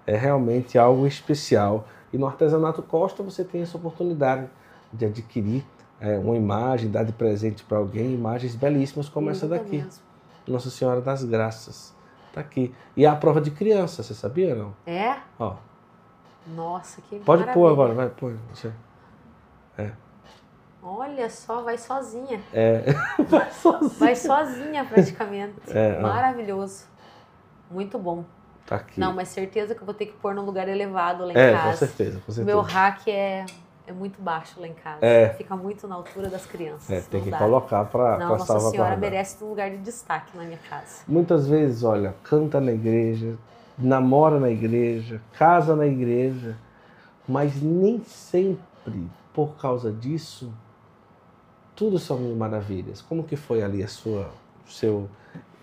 é realmente algo especial. E no Artesanato Costa você tem essa oportunidade de adquirir é, uma imagem, dar de presente para alguém, imagens belíssimas como essa Linda daqui. mesmo. Nossa Senhora das Graças. Tá aqui. E é a prova de criança, você sabia não? É? Ó, Nossa, que pode maravilha. pôr agora, vai, põe. Você. Olha só, vai sozinha. É. Vai sozinho. Vai sozinha praticamente. É. Maravilhoso. Muito bom. Tá aqui. Não, mas certeza que eu vou ter que pôr num lugar elevado lá em é, com casa. certeza, com O certeza. meu rack é, é muito baixo lá em casa. É. Fica muito na altura das crianças. É, tem que dá. colocar para Não, Nossa Senhora merece um lugar de destaque na minha casa. Muitas vezes, olha, canta na igreja, namora na igreja, casa na igreja, mas nem sempre, por causa disso, tudo são maravilhas. Como que foi ali a sua, seu,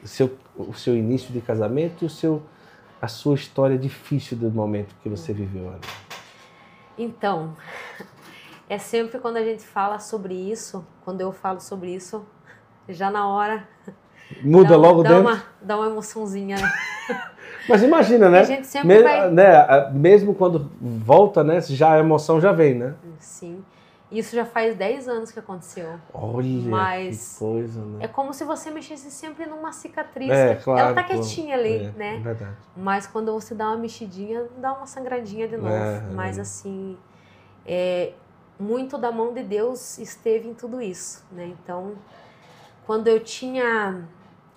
seu, o seu início de casamento e o seu, a sua história difícil do momento que você viveu ali? Então, é sempre quando a gente fala sobre isso, quando eu falo sobre isso, já na hora. Muda dá, logo dá dentro. Uma, dá uma emoçãozinha, né? Mas imagina, né? A gente sempre Me- vai. né, Mesmo quando volta, né? Já a emoção já vem, né? Sim. Isso já faz 10 anos que aconteceu. Olha Mas que coisa, né? É como se você mexesse sempre numa cicatriz. É, claro. Ela tá quietinha ali, É, né? Verdade. Mas quando você dá uma mexidinha, dá uma sangradinha de novo. É, Mas é. assim, é, muito da mão de Deus esteve em tudo isso, né? Então, quando eu tinha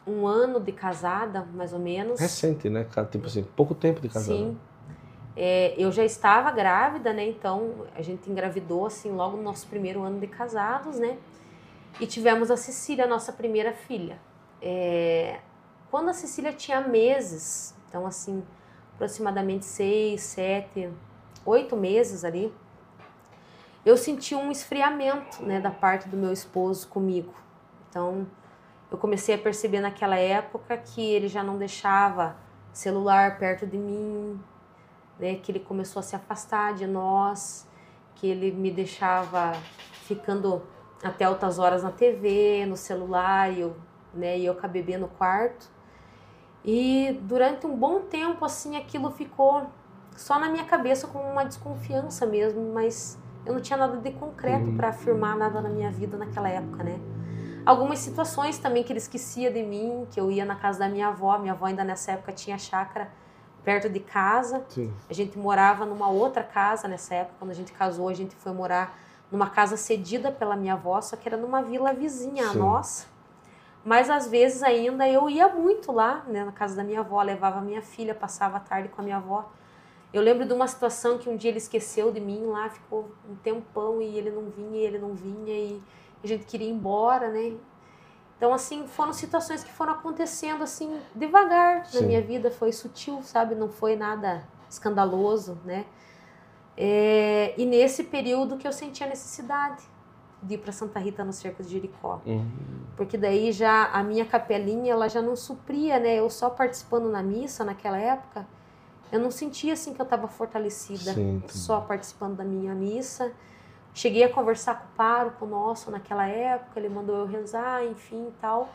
um ano de casada, mais ou menos. Recente, né? Tipo assim, pouco tempo de casado. Sim. É, eu já estava grávida, né? Então a gente engravidou assim logo no nosso primeiro ano de casados, né? E tivemos a Cecília, nossa primeira filha. É, quando a Cecília tinha meses, então assim, aproximadamente seis, sete, oito meses ali, eu senti um esfriamento, né, da parte do meu esposo comigo. Então eu comecei a perceber naquela época que ele já não deixava celular perto de mim, né, que ele começou a se afastar de nós, que ele me deixava ficando até altas horas na TV, no celular, e eu, né, e eu com a bebê no quarto. E durante um bom tempo, assim, aquilo ficou só na minha cabeça como uma desconfiança mesmo, mas eu não tinha nada de concreto Uhum. para afirmar nada na minha vida naquela época, né? Algumas situações também que ele esquecia de mim, que eu ia na casa da minha avó, minha avó ainda nessa época tinha chácara perto de casa, Sim. a gente morava numa outra casa nessa época, quando a gente casou, a gente foi morar numa casa cedida pela minha avó, só que era numa vila vizinha a nossa. Mas às vezes ainda eu ia muito lá, né, na casa da minha avó, levava minha filha, passava a tarde com a minha avó. Eu lembro de uma situação que um dia ele esqueceu de mim lá, ficou um tempão e ele não vinha, e ele não vinha e a gente queria ir embora, né? Então, assim, foram situações que foram acontecendo, assim, devagar na Sim. minha vida. Foi sutil, sabe? Não foi nada escandaloso, né? É, e nesse período que eu senti a necessidade de ir para Santa Rita no Cerco de Jericó. Uhum. Porque daí já a minha capelinha, ela já não supria, né? Eu só participando na missa naquela época, eu não sentia, assim, que eu estava fortalecida Sim, só participando da minha missa. Cheguei a conversar com o pároco nosso naquela época, ele mandou eu rezar, enfim e tal.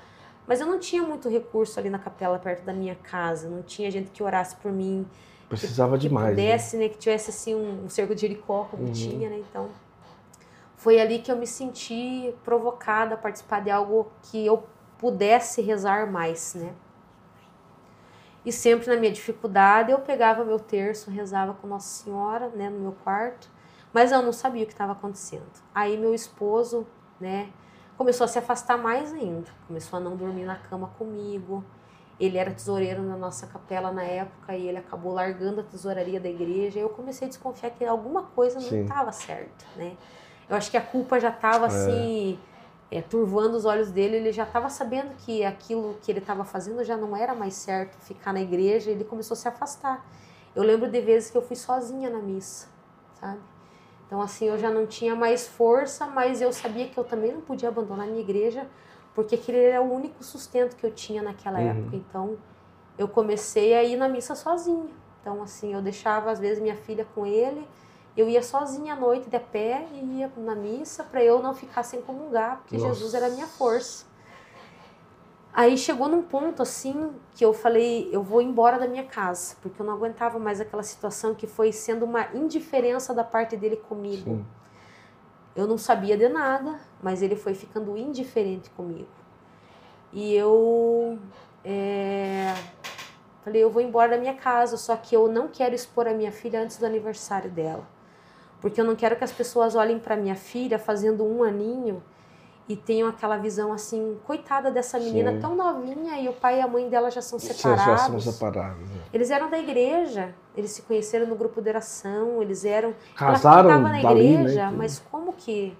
Mas eu não tinha muito recurso ali na capela perto da minha casa, não tinha gente que orasse por mim, Precisava que demais. né? pudesse, né? que tivesse assim um, um cerco de Jericó como Uhum. tinha, né? Então, foi ali que eu me senti provocada a participar de algo que eu pudesse rezar mais, né? E sempre na minha dificuldade eu pegava meu terço, rezava com Nossa Senhora, né, no meu quarto, mas eu não sabia o que estava acontecendo. Aí meu esposo, né, começou a se afastar mais ainda, começou a não dormir na cama comigo. Ele era tesoureiro na nossa capela na época e ele acabou largando a tesouraria da igreja. Eu comecei a desconfiar que alguma coisa não estava certa, né? Eu acho que a culpa já estava É. assim, é, turvando os olhos dele. Ele já estava sabendo que aquilo que ele estava fazendo já não era mais certo, ficar na igreja. Ele começou a se afastar. Eu lembro de vezes que eu fui sozinha na missa, sabe? Então, assim, eu já não tinha mais força, mas eu sabia que eu também não podia abandonar a minha igreja, porque aquele era o único sustento que eu tinha naquela Uhum. época. Então, eu comecei a ir na missa sozinha. Então, assim, eu deixava às vezes minha filha com ele, eu ia sozinha à noite de pé e ia na missa para eu não ficar sem comungar, porque Nossa. Jesus era a minha força. Aí chegou num ponto assim que eu falei, eu vou embora da minha casa, porque eu não aguentava mais aquela situação que foi sendo uma indiferença da parte dele comigo. Sim. Eu não sabia de nada, mas ele foi ficando indiferente comigo. E eu é, falei, eu vou embora da minha casa, só que eu não quero expor a minha filha antes do aniversário dela. Porque eu não quero que as pessoas olhem para minha filha fazendo um aninho e tenho aquela visão assim, coitada dessa menina Sim. tão novinha e o pai e a mãe dela já são separados. já são separados. né? Eles eram da igreja, eles se conheceram no grupo de oração, eles eram. Casaram ela na dali, igreja, né? mas como que,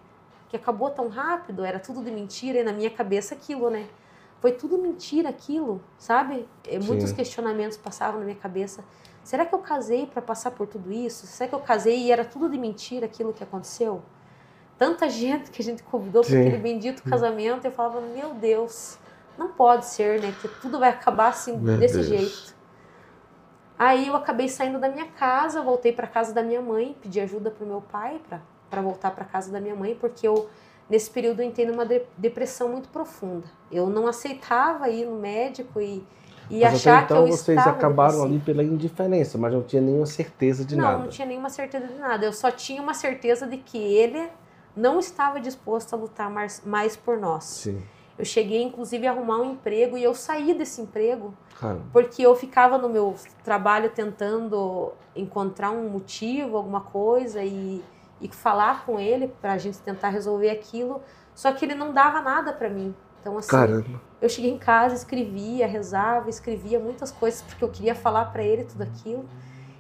que acabou tão rápido? Era tudo de mentira e na minha cabeça aquilo, né? Foi tudo mentira aquilo, sabe? E Muitos Sim. questionamentos passavam na minha cabeça. Será que eu casei para passar por tudo isso? Será que eu casei e era tudo de mentira aquilo que aconteceu? Tanta gente que a gente convidou para aquele bendito casamento, eu falava, meu Deus, não pode ser, né? Que tudo vai acabar assim, Meu desse Deus. jeito. Aí eu acabei saindo da minha casa, voltei para casa da minha mãe, pedi ajuda pro meu pai para voltar para casa da minha mãe, porque eu nesse período eu entrei numa de- depressão muito profunda. Eu não aceitava ir no médico e, e Mas achar então que eu vocês estava acabaram depressiva. ali pela indiferença, mas não tinha nenhuma certeza de não, nada. não tinha nenhuma certeza de nada. Eu só tinha uma certeza de que ele não estava disposto a lutar mais, mais por nós. Sim. Eu cheguei, inclusive, a arrumar um emprego e eu saí desse emprego Cara, porque eu ficava no meu trabalho tentando encontrar um motivo, alguma coisa e, e falar com ele para a gente tentar resolver aquilo. Só que ele não dava nada para mim. Então, assim, caramba. eu cheguei em casa, escrevia, rezava, escrevia muitas coisas porque eu queria falar para ele tudo aquilo.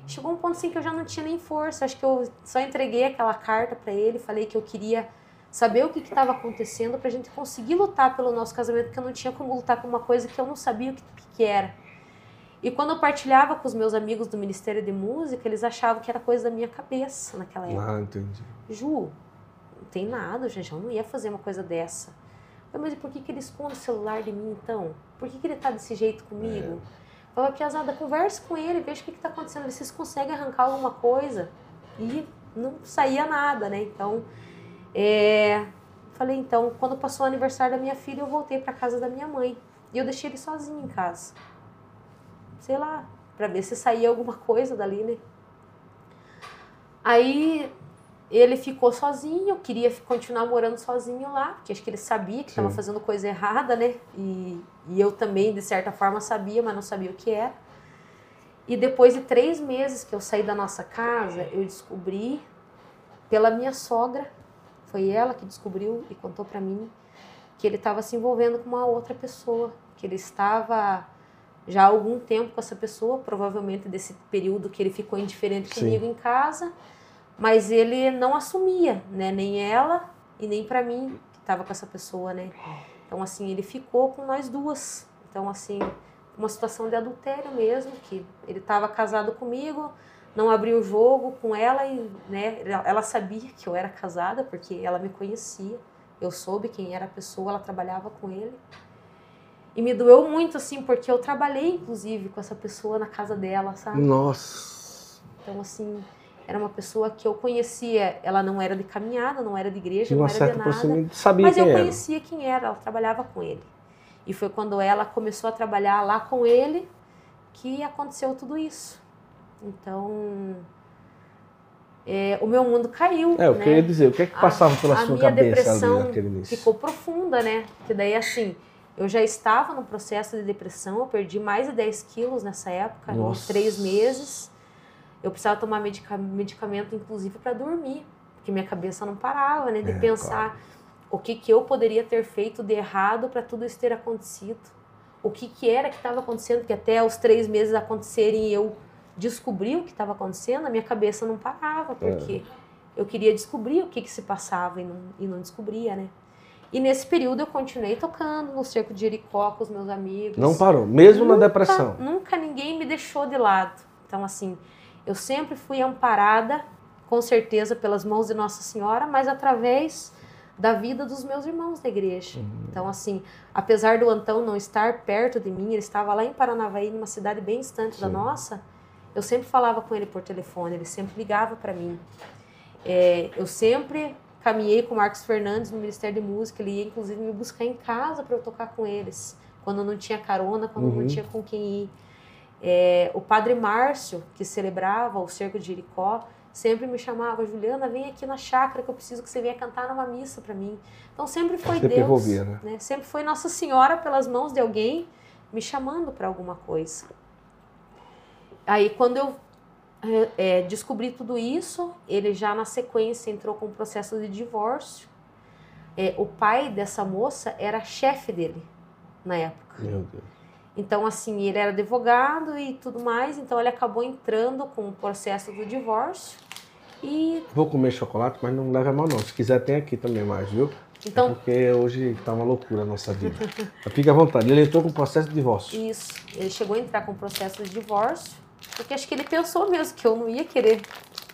Chegou um ponto assim que eu já não tinha nem força. Acho que eu só entreguei aquela carta para ele, falei que eu queria saber o que estava acontecendo para a gente conseguir lutar pelo nosso casamento, porque eu não tinha como lutar por uma coisa que eu não sabia o que, que era. E quando eu partilhava com os meus amigos do Ministério de Música, eles achavam que era coisa da minha cabeça naquela época. Ah, entendi. Ju, não tem nada, gente, eu não ia fazer uma coisa dessa. Mas por que, que ele esconde o celular de mim então? Por que, que ele tá desse jeito comigo? É. Falava, Piazada, converse com ele, veja o que, que tá acontecendo, vê se vocês conseguem arrancar alguma coisa. E não saía nada, né? Então, é... falei, então, quando passou o aniversário da minha filha, eu voltei pra casa da minha mãe. E eu deixei ele sozinho em casa. Sei lá, pra ver se saía alguma coisa dali, né? Aí ele ficou sozinho, queria continuar morando sozinho lá, porque acho que ele sabia que estava fazendo coisa errada, né? E, e eu também, de certa forma, sabia, mas não sabia o que era. E depois de três meses que eu saí da nossa casa, eu descobri pela minha sogra, foi ela que descobriu e contou para mim que ele estava se envolvendo com uma outra pessoa, que ele estava já há algum tempo com essa pessoa, provavelmente desse período que ele ficou indiferente Sim. comigo em casa, mas ele não assumia, né, nem ela e nem para mim que estava com essa pessoa, né? Então assim, ele ficou com nós duas. Então assim, uma situação de adultério mesmo, que ele estava casado comigo, não abriu o jogo com ela e, né, ela sabia que eu era casada porque ela me conhecia. Eu soube quem era a pessoa, ela trabalhava com ele. E me doeu muito assim, porque eu trabalhei inclusive com essa pessoa na casa dela, sabe? Nossa. Então, assim, era uma pessoa que eu conhecia. Ela não era de caminhada, não era de igreja, Tinha não uma era de nada. Sabia Mas quem eu era. conhecia quem era, ela trabalhava com ele. E foi quando ela começou a trabalhar lá com ele que aconteceu tudo isso. Então, é, o meu mundo caiu. É, eu né? queria dizer, o que é que passava pela a sua minha cabeça depressão ali naquele início? ficou profunda, né? Porque daí, assim, eu já estava no processo de depressão, eu perdi mais de 10 quilos nessa época, Nossa. em três meses. Eu precisava tomar medica- medicamento, inclusive, para dormir, porque minha cabeça não parava, né? De É, pensar o que, que eu poderia ter feito de errado para tudo isso ter acontecido. O que, que era que estava acontecendo, que até os três meses acontecerem e eu descobri o que estava acontecendo, a minha cabeça não parava, porque eu queria descobrir o que, que se passava e não, e não descobria, né? E nesse período eu continuei tocando no Cerco de Jericó com os meus amigos. Não parou, mesmo na Nunca- depressão. Nunca ninguém me deixou de lado. Então, assim, eu sempre fui amparada, com certeza, pelas mãos de Nossa Senhora, mas através da vida dos meus irmãos da igreja. Uhum. Então, assim, apesar do Antão não estar perto de mim, ele estava lá em Paranavaí, numa cidade bem distante da Sim. nossa, eu sempre falava com ele por telefone, ele sempre ligava para mim. É, eu sempre caminhei com o Marcos Fernandes no Ministério de Música, ele ia inclusive me buscar em casa para eu tocar com eles, quando não tinha carona, quando Uhum. não tinha com quem ir. É, o padre Márcio, que celebrava o Cerco de Jericó, sempre me chamava, Juliana, vem aqui na chácara que eu preciso que você venha cantar numa missa para mim. Então sempre foi Sempre Deus, envolvia, né? né? Sempre foi Nossa Senhora pelas mãos de alguém me chamando para alguma coisa. Aí quando eu é, é, descobri tudo isso, ele já na sequência entrou com um processo de divórcio. É, o pai dessa moça era chefe dele na época. Meu Deus. Então, assim, ele era advogado e tudo mais, então ele acabou entrando com o processo do divórcio. E Vou comer chocolate, mas não leva mal não. Se quiser tem aqui também mais, viu? então, Porque hoje tá uma loucura a nossa vida. Fica à vontade. Ele entrou com o processo de divórcio. isso, ele chegou a entrar com o processo de divórcio, porque acho que ele pensou mesmo que eu não ia querer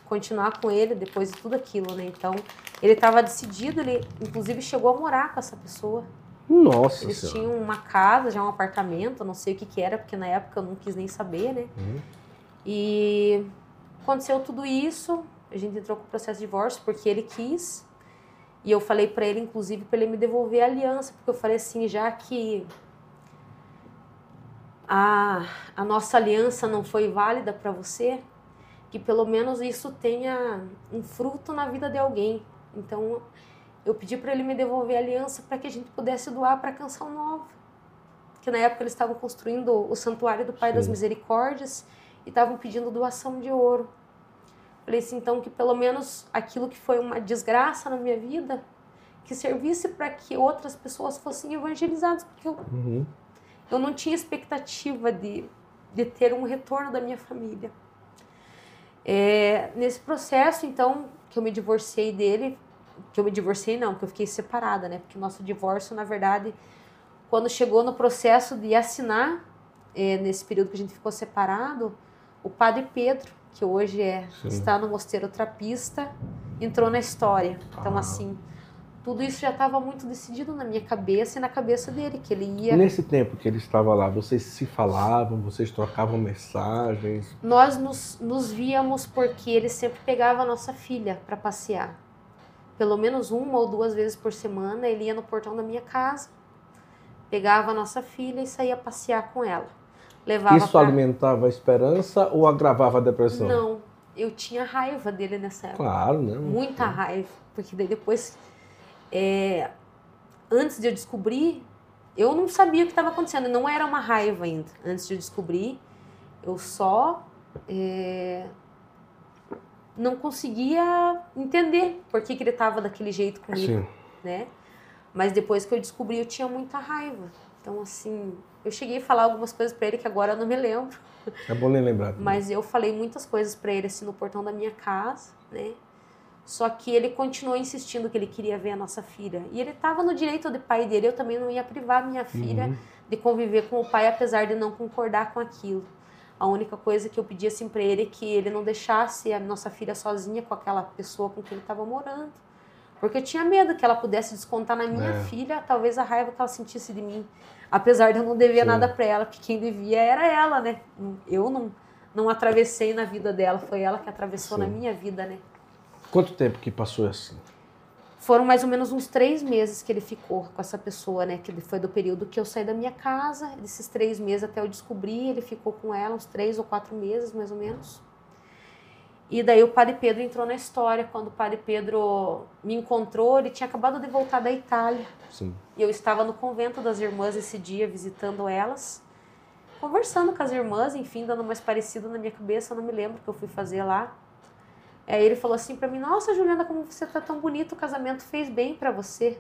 continuar com ele depois de tudo aquilo, né? Então, ele estava decidido, ele inclusive chegou a morar com essa pessoa. Nossa Eles senhora. tinham uma casa, já um apartamento, não sei o que que era, porque na época eu não quis nem saber, né? Uhum. E aconteceu tudo isso, a gente entrou com o processo de divórcio porque ele quis. E eu falei pra ele, inclusive, pra ele me devolver a aliança, porque eu falei assim, já que a, a nossa aliança não foi válida pra você, que pelo menos isso tenha um fruto na vida de alguém. Então, eu pedi pra ele me devolver a aliança para que a gente pudesse doar para Canção Nova. Que na época eles estavam construindo o Santuário do Pai das Sim. Misericórdias e estavam pedindo doação de ouro. Falei assim, então que pelo menos aquilo que foi uma desgraça na minha vida, que servisse para que outras pessoas fossem evangelizadas, porque eu, Uhum. eu não tinha expectativa de, de ter um retorno da minha família. É, nesse processo, então, que eu me divorciei dele, que eu me divorciei não, que eu fiquei separada, né? Porque o nosso divórcio, na verdade, quando chegou no processo de assinar, é, nesse período que a gente ficou separado, o padre Pedro, que hoje é, Sim. está no Mosteiro Trapista, entrou na história. Então, Ah. assim, tudo isso já estava muito decidido na minha cabeça e na cabeça dele, que ele ia Nesse tempo que ele estava lá, vocês se falavam, vocês trocavam mensagens. Nós nos, nos víamos porque ele sempre pegava a nossa filha para passear. Pelo menos uma ou duas vezes por semana ele ia no portão da minha casa, pegava a nossa filha e saía passear com ela. Levava Isso pra- alimentava a esperança ou agravava a depressão? Não, eu tinha raiva dele nessa época. Claro, né? Muita raiva. Porque daí depois, é, antes de eu descobrir, eu não sabia o que estava acontecendo. Não era uma raiva ainda. Antes de eu descobrir, eu só é, não conseguia entender por que, que ele estava daquele jeito comigo, Sim. né? Mas depois que eu descobri, eu tinha muita raiva. Então, assim, eu cheguei a falar algumas coisas para ele que agora eu não me lembro. É bom nem lembrar. Mas eu falei muitas coisas pra ele assim no portão da minha casa, né? Só que ele continuou insistindo que ele queria ver a nossa filha. E ele estava no direito de pai dele, eu também não ia privar minha filha Uhum. de conviver com o pai, apesar de não concordar com aquilo. A única coisa que eu pedi assim para ele é que ele não deixasse a nossa filha sozinha com aquela pessoa com quem ele estava morando. Porque eu tinha medo que ela pudesse descontar na minha É. filha, talvez a raiva que ela sentisse de mim. Apesar de eu não dever Sim. nada para ela, porque quem devia era ela, né? Eu não, não atravessei na vida dela, foi ela que atravessou Sim. na minha vida, né? Quanto tempo que passou assim? Foram mais ou menos uns três meses que ele ficou com essa pessoa, né? Que foi do período que eu saí da minha casa, desses três meses até eu descobrir, ele ficou com ela uns três ou quatro meses, mais ou menos. E daí o Padre Pedro entrou na história. Quando o Padre Pedro me encontrou, ele tinha acabado de voltar da Itália. Sim. E eu estava no convento das irmãs esse dia, visitando elas, conversando com as irmãs, enfim, dando mais parecido na minha cabeça, eu não me lembro o que eu fui fazer lá. Aí ele falou assim pra mim: Nossa, Juliana, como você tá tão bonita, o casamento fez bem pra você.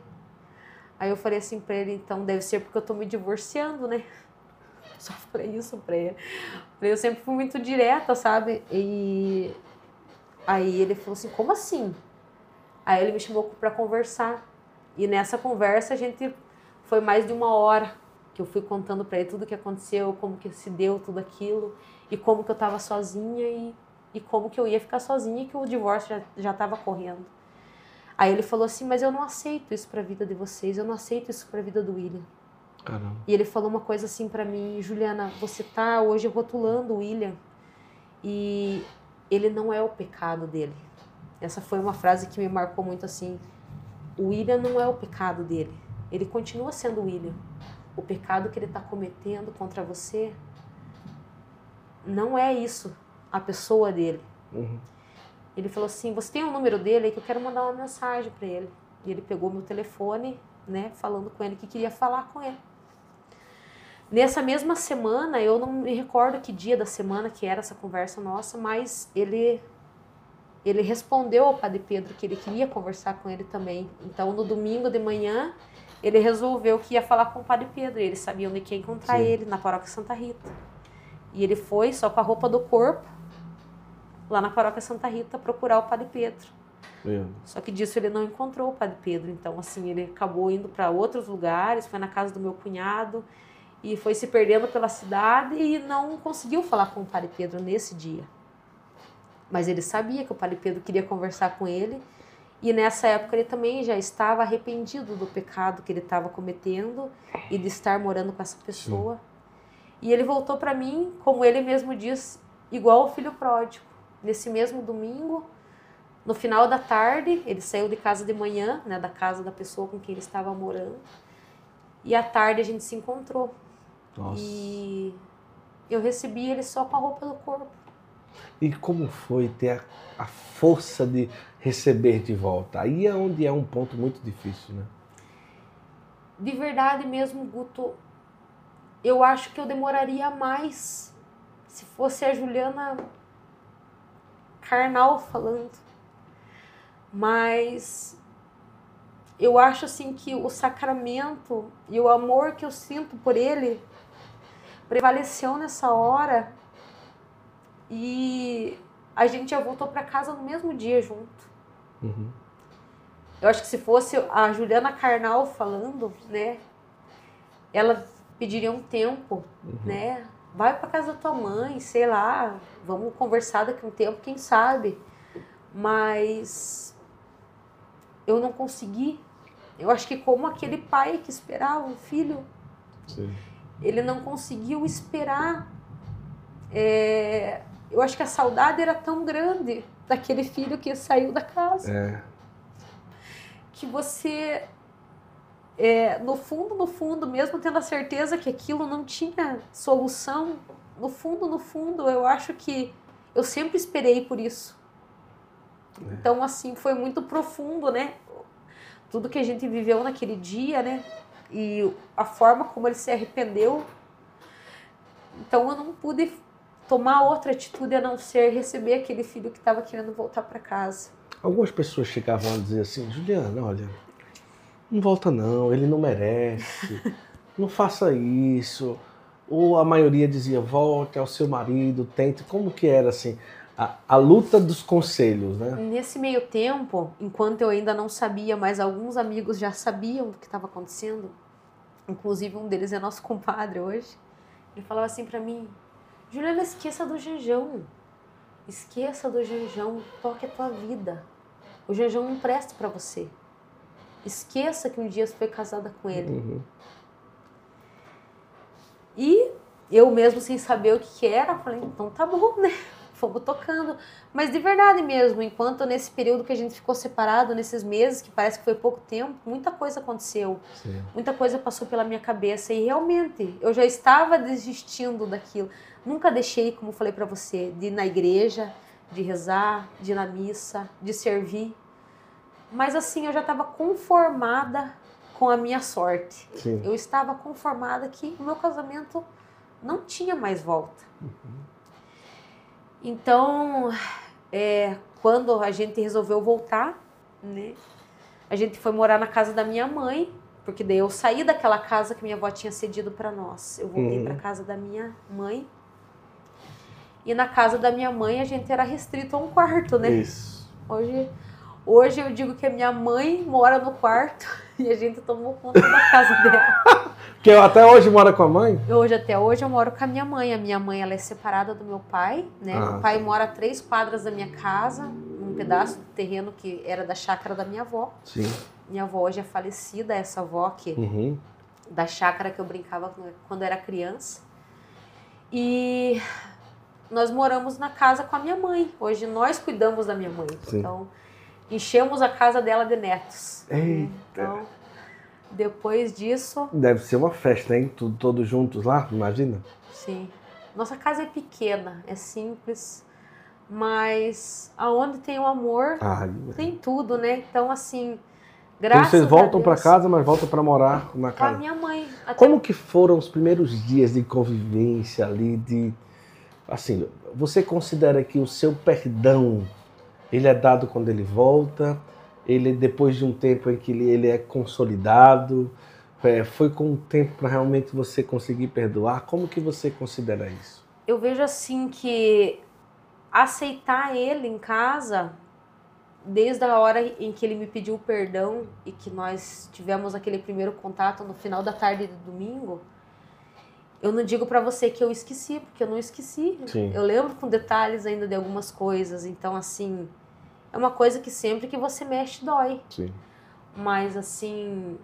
Aí eu falei assim pra ele: Então deve ser porque eu tô me divorciando, né? Só falei isso pra ele. Eu sempre fui muito direta, sabe? E aí ele falou assim: Como assim? Aí ele me chamou pra conversar. E nessa conversa a gente foi mais de uma hora que eu fui contando pra ele tudo o que aconteceu, como que se deu tudo aquilo e como que eu tava sozinha e, e como que eu ia ficar sozinha e que o divórcio já, já tava correndo. Aí ele falou assim, mas eu não aceito isso pra vida de vocês, eu não aceito isso pra vida do William. Caramba. E ele falou uma coisa assim pra mim, Juliana, você tá hoje rotulando o William e ele não é o pecado dele. Essa foi uma frase que me marcou muito assim. O William não é o pecado dele. Ele continua sendo o William. O pecado que ele está cometendo contra você não é isso, a pessoa dele. Uhum. Ele falou assim: Você tem o número dele aí que eu quero mandar uma mensagem para ele. E ele pegou meu telefone, né, falando com ele que queria falar com ele. Nessa mesma semana, eu não me recordo que dia da semana que era essa conversa nossa, mas ele ele respondeu ao Padre Pedro que ele queria conversar com ele também. Então, no domingo de manhã, ele resolveu que ia falar com o Padre Pedro. Ele sabia onde ia encontrar Sim. ele, na paróquia Santa Rita. E ele foi só com a roupa do corpo, lá na paróquia Santa Rita, procurar o Padre Pedro. Só que disso ele não encontrou o Padre Pedro. Então, assim, ele acabou indo para outros lugares, foi na casa do meu cunhado e foi se perdendo pela cidade e não conseguiu falar com o Padre Pedro nesse dia. Mas ele sabia que o Padre Pedro queria conversar com ele e nessa época ele também já estava arrependido do pecado que ele estava cometendo e de estar morando com essa pessoa. E ele voltou para mim, como ele mesmo diz, igual o filho pródigo. Nesse mesmo domingo, no final da tarde, ele saiu de casa de manhã, né, da casa da pessoa com quem ele estava morando. E à tarde a gente se encontrou. Nossa. E eu recebi ele só com a roupa do corpo. E como foi ter a, a força de receber de volta? Aí é onde é um ponto muito difícil, né? De verdade mesmo, Guto, eu acho que eu demoraria mais se fosse a Juliana carnal falando. Mas eu acho assim que o sacramento e o amor que eu sinto por ele prevaleceu nessa hora e a gente já voltou para casa no mesmo dia junto. Uhum. Eu acho que se fosse a Juliana Carnal falando, né, ela pediria um tempo, né? Vai para casa da tua mãe, sei lá, vamos conversar daqui a um tempo, quem sabe. Mas eu não consegui. Eu acho que como aquele pai que esperava um filho, Sim. ele não conseguiu esperar. É, eu acho que a saudade era tão grande daquele filho que saiu da casa É. que você, é, no fundo, no fundo, mesmo tendo a certeza que aquilo não tinha solução, no fundo, no fundo, eu acho que eu sempre esperei por isso. Então, assim, foi muito profundo, né? Tudo que a gente viveu naquele dia, né? E a forma como ele se arrependeu. Então, eu não pude tomar outra atitude a não ser receber aquele filho que estava querendo voltar para casa. Algumas pessoas chegavam a dizer assim, Juliana, olha, não volta não, ele não merece, não faça isso. Ou a maioria dizia, volte ao seu marido, tente. Como que era assim? A, a luta dos conselhos, né? Nesse meio tempo, enquanto eu ainda não sabia, mas alguns amigos já sabiam do que estava acontecendo, inclusive um deles é nosso compadre hoje, ele falava assim para mim: Juliana, esqueça do jejum. Esqueça do jejum, toque a tua vida. O jejum não presta para você. Esqueça que um dia você foi casada com ele. Uhum. E eu mesmo sem saber o que, que era, falei, então tá bom, né? Fomos tocando. Mas de verdade mesmo, enquanto nesse período que a gente ficou separado, nesses meses, que parece que foi pouco tempo, muita coisa aconteceu. Sim. Muita coisa passou pela minha cabeça e realmente eu já estava desistindo daquilo. Nunca deixei, como falei para você, de ir na igreja, de rezar, de ir na missa, de servir. Mas assim, eu já estava conformada com a minha sorte. Sim. Eu estava conformada que o meu casamento não tinha mais volta. Então, é, quando a gente resolveu voltar, né, a gente foi morar na casa da minha mãe, porque daí eu saí daquela casa que minha avó tinha cedido para nós. Eu voltei Uhum. para casa da minha mãe. E na casa da minha mãe a gente era restrito a um quarto, né? Isso. Hoje, hoje eu digo que a minha mãe mora no quarto e a gente tomou conta da casa dela. Porque até hoje mora com a mãe? Hoje, até hoje, eu moro com a minha mãe. A minha mãe ela é separada do meu pai, né? Ah, meu pai mora a três quadras da minha casa, num pedaço do terreno que era da chácara da minha avó. Sim. Minha avó hoje é falecida, essa avó que Uhum. da chácara que eu brincava quando era criança. E nós moramos na casa com a minha mãe. Hoje nós cuidamos da minha mãe. Sim. Então, enchemos a casa dela de netos. Eita. Então, depois disso, Deve ser uma festa, hein? Tudo, todos juntos lá, imagina? sim. Nossa casa é pequena, é simples, mas aonde tem o amor, Ai, tem tudo, né? Então, assim, então graças vocês voltam para casa, mas voltam para morar na com a casa. minha mãe. Até Como que foram os primeiros dias de convivência ali, de... Assim, você considera que o seu perdão ele é dado quando ele volta, ele depois de um tempo em que ele, é consolidado, é, foi com o tempo para realmente você conseguir perdoar? Como que você considera isso? Eu vejo assim que aceitar ele em casa, desde a hora em que ele me pediu perdão e que nós tivemos aquele primeiro contato no final da tarde de domingo, eu não digo para você que eu esqueci, porque eu não esqueci. Sim. Eu lembro com detalhes ainda de algumas coisas, então assim, é uma coisa que sempre que você mexe dói. Sim. Mas assim,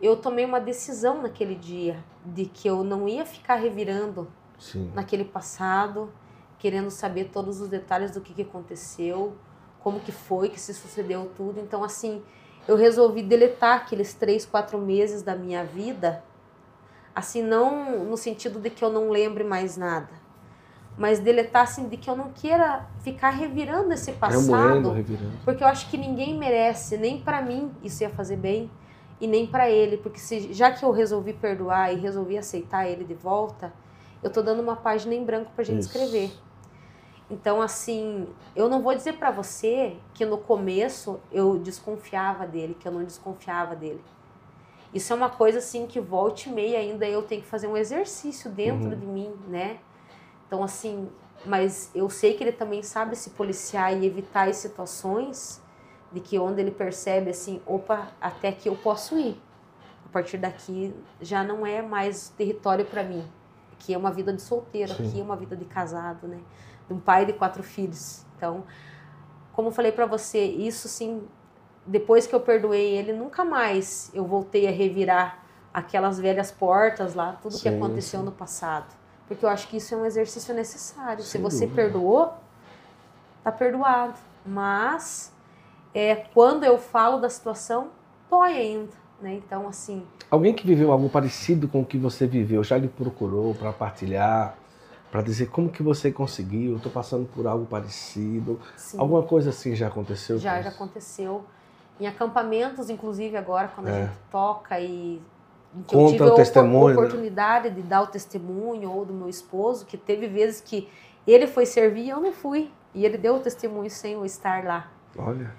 eu tomei uma decisão naquele dia de que eu não ia ficar revirando Sim. naquele passado, querendo saber todos os detalhes do que, que aconteceu, como que foi, que se sucedeu tudo. Então, assim, eu resolvi deletar aqueles três, quatro meses da minha vida, assim, não no sentido de que eu não lembre mais nada, mas deletar, assim, de que eu não queira ficar revirando esse passado, revirando. porque eu acho que ninguém merece, nem pra mim isso ia fazer bem, e nem pra ele, porque se, já que eu resolvi perdoar e resolvi aceitar ele de volta, eu tô dando uma página em branco pra gente Isso. escrever. Então, assim, eu não vou dizer pra você que no começo eu desconfiava dele, que eu não desconfiava dele. Isso é uma coisa assim que volte e meia ainda eu tenho que fazer um exercício dentro Uhum. de mim, né? Então, assim, mas eu sei que ele também sabe se policiar e evitar as situações de que onde ele percebe assim, opa, até que eu posso ir. A partir daqui já não é mais território para mim. Aqui é uma vida de solteiro, Sim. aqui é uma vida de casado, né? De um pai de quatro filhos. Então, como eu falei para você, isso sim, depois que eu perdoei ele, nunca mais eu voltei a revirar aquelas velhas portas lá, tudo que Sim, aconteceu sim. no passado. Porque eu acho que isso é um exercício necessário. Se Sem você dúvida. perdoou, tá perdoado. Mas é, quando eu falo da situação, dói ainda, né? Então, assim, Alguém que viveu algo parecido com o que você viveu já lhe procurou para partilhar, para dizer como que você conseguiu? Estou passando por algo parecido. sim, Alguma coisa assim já aconteceu? já, já aconteceu. Em acampamentos, inclusive agora, quando a É. gente toca e que Conta eu tive o a né? oportunidade de dar o testemunho, ou do meu esposo, que teve vezes que ele foi servir e eu não fui. E ele deu o testemunho sem eu estar lá. Olha,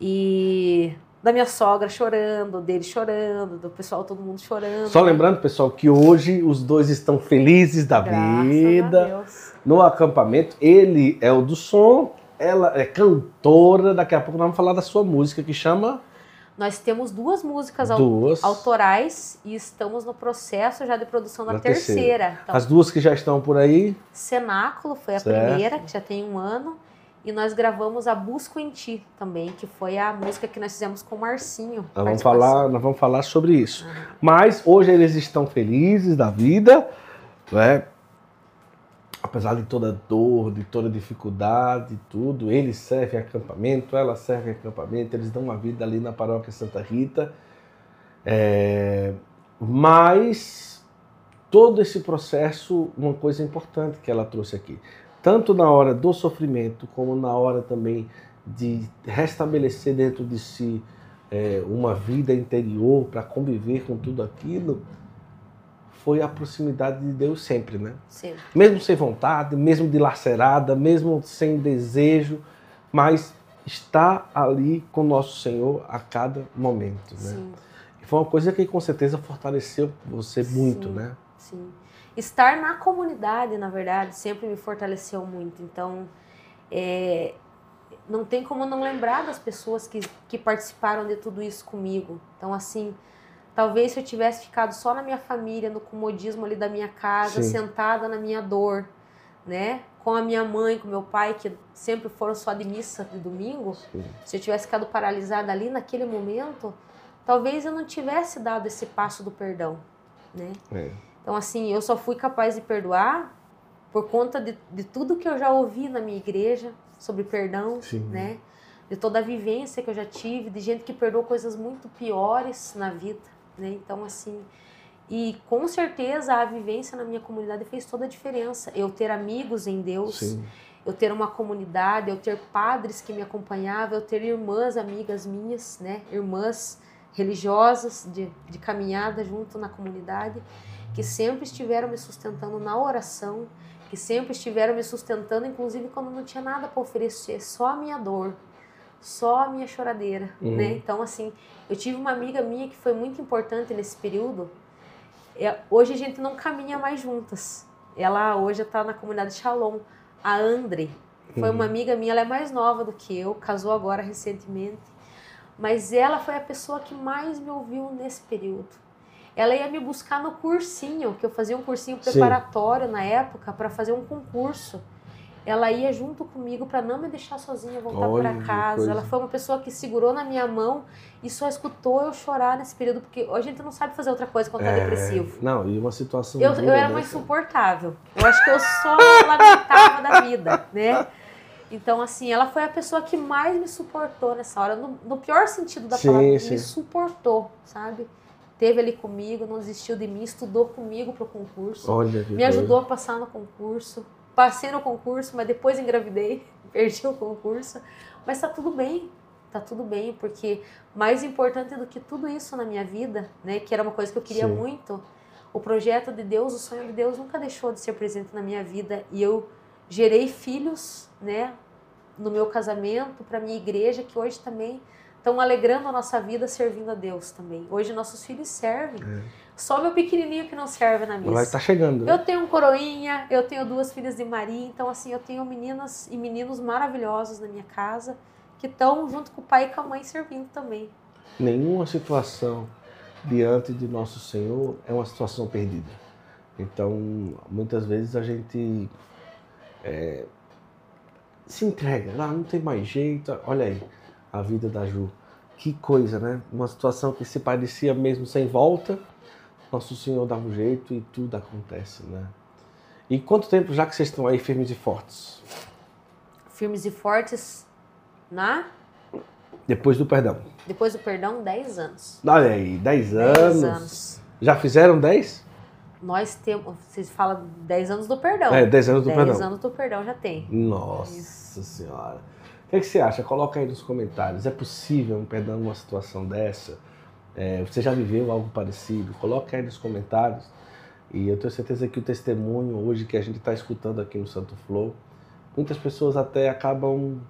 E da minha sogra chorando, dele chorando, do pessoal, todo mundo chorando. só né? lembrando, pessoal, que hoje os dois estão felizes da Graças vida. Deus. no acampamento. Ele é o do som, ela é cantora. Daqui a pouco nós vamos falar da sua música que chama Nós temos duas músicas Duas. autorais e estamos no processo já de produção da Da terceira. terceira. Então, As duas que já estão por aí. Cenáculo foi a Certo. primeira, que já tem um ano. E nós gravamos a Busco em Ti também, que foi a música que nós fizemos com o Marcinho. Nós vamos falar, nós vamos falar sobre isso. Aham. Mas hoje eles estão felizes da vida, né? Apesar de toda dor, de toda dificuldade, tudo, eles servem acampamento, ela serve acampamento, eles dão uma vida ali na paróquia Santa Rita. É, Mas todo esse processo, uma coisa importante que ela trouxe aqui, tanto na hora do sofrimento, como na hora também de restabelecer dentro de si é, uma vida interior para conviver com tudo aquilo, foi a proximidade de Deus sempre, né? Sempre. Mesmo sem vontade, mesmo dilacerada, mesmo sem desejo, mas está ali com nosso Senhor a cada momento, né? Sim, E foi uma coisa que com certeza fortaleceu você muito, Sim. né? sim. Estar na comunidade, na verdade, sempre me fortaleceu muito. Então, é, não tem como não lembrar das pessoas que, que participaram de tudo isso comigo. Então, assim, talvez se eu tivesse ficado só na minha família, no comodismo ali da minha casa, Sim. sentada na minha dor, né? Com a minha mãe, com meu pai, que sempre foram só de missa de domingo, Sim. se eu tivesse ficado paralisada ali naquele momento, talvez eu não tivesse dado esse passo do perdão, né? É. Então, assim, eu só fui capaz de perdoar por conta de, de tudo que eu já ouvi na minha igreja sobre perdão, Sim. né? De toda a vivência que eu já tive, de gente que perdoou coisas muito piores na vida, né? Então, assim, e com certeza a vivência na minha comunidade fez toda a diferença. Eu ter amigos em Deus, Sim. eu ter uma comunidade, eu ter padres que me acompanhavam, eu ter irmãs amigas minhas, né? Irmãs religiosas de, de caminhada junto na comunidade, que sempre estiveram me sustentando na oração, que sempre estiveram me sustentando, inclusive quando não tinha nada para oferecer, só a minha dor, só a minha choradeira, Uhum. né? Então, assim, eu tive uma amiga minha que foi muito importante nesse período. É, hoje a gente não caminha mais juntas. Ela hoje está na comunidade Shalom. A Andre foi Uhum. uma amiga minha, ela é mais nova do que eu, casou agora recentemente. Mas ela foi a pessoa que mais me ouviu nesse período. Ela ia me buscar no cursinho, que eu fazia um cursinho Sim. preparatório na época para fazer um concurso. Ela ia junto comigo para não me deixar sozinha voltar para casa. Ela foi uma pessoa que segurou na minha mão e só escutou eu chorar nesse período, porque a gente não sabe fazer outra coisa quando tá É, depressivo. Não, e uma situação. Eu, eu era né, uma insuportável. Eu acho que eu só lamentava da vida, né? Então, assim, ela foi a pessoa que mais me suportou nessa hora, no, no pior sentido da Sim, palavra, sim. me suportou, sabe? Teve ali comigo, não desistiu de mim, estudou comigo pro concurso, Olha me coisa. ajudou a passar no concurso. Passei no concurso, mas depois engravidei, perdi o concurso. Mas tá tudo bem, tá tudo bem, porque mais importante do que tudo isso na minha vida, né, que era uma coisa que eu queria Sim. muito, o projeto de Deus, o sonho de Deus nunca deixou de ser presente na minha vida e eu gerei filhos, né, no meu casamento, para minha igreja, que hoje também estão alegrando a nossa vida servindo a Deus também. Hoje nossos filhos servem. Só meu pequenininho que não serve na missa. Vai estar chegando. né? Eu tenho um coroinha, eu tenho duas filhas de Maria, então assim, eu tenho meninas e meninos maravilhosos na minha casa que estão junto com o pai e com a mãe servindo também. Nenhuma situação diante de nosso Senhor é uma situação perdida. Então, muitas vezes a gente é, se entrega, ah, não tem mais jeito. Olha aí, a vida da Ju. Que coisa, né? Uma situação que se parecia mesmo sem volta, nosso Senhor dá um jeito e tudo acontece, né? E quanto tempo já que vocês estão aí firmes e fortes? Firmes e fortes na Depois do perdão. depois do perdão, 10 anos. Olha aí, 10 10 anos. anos. Já fizeram 10? Nós temos, vocês falam 10 anos do perdão. É, 10 anos do 10 perdão. anos do perdão já tem. Nossa senhora. O que, é que você acha? Coloca aí nos comentários. É possível um perdão numa situação dessa? É, você já viveu algo parecido? Coloca aí nos comentários. E eu tenho certeza que o testemunho hoje que a gente está escutando aqui no Santo Flow, muitas pessoas até acabam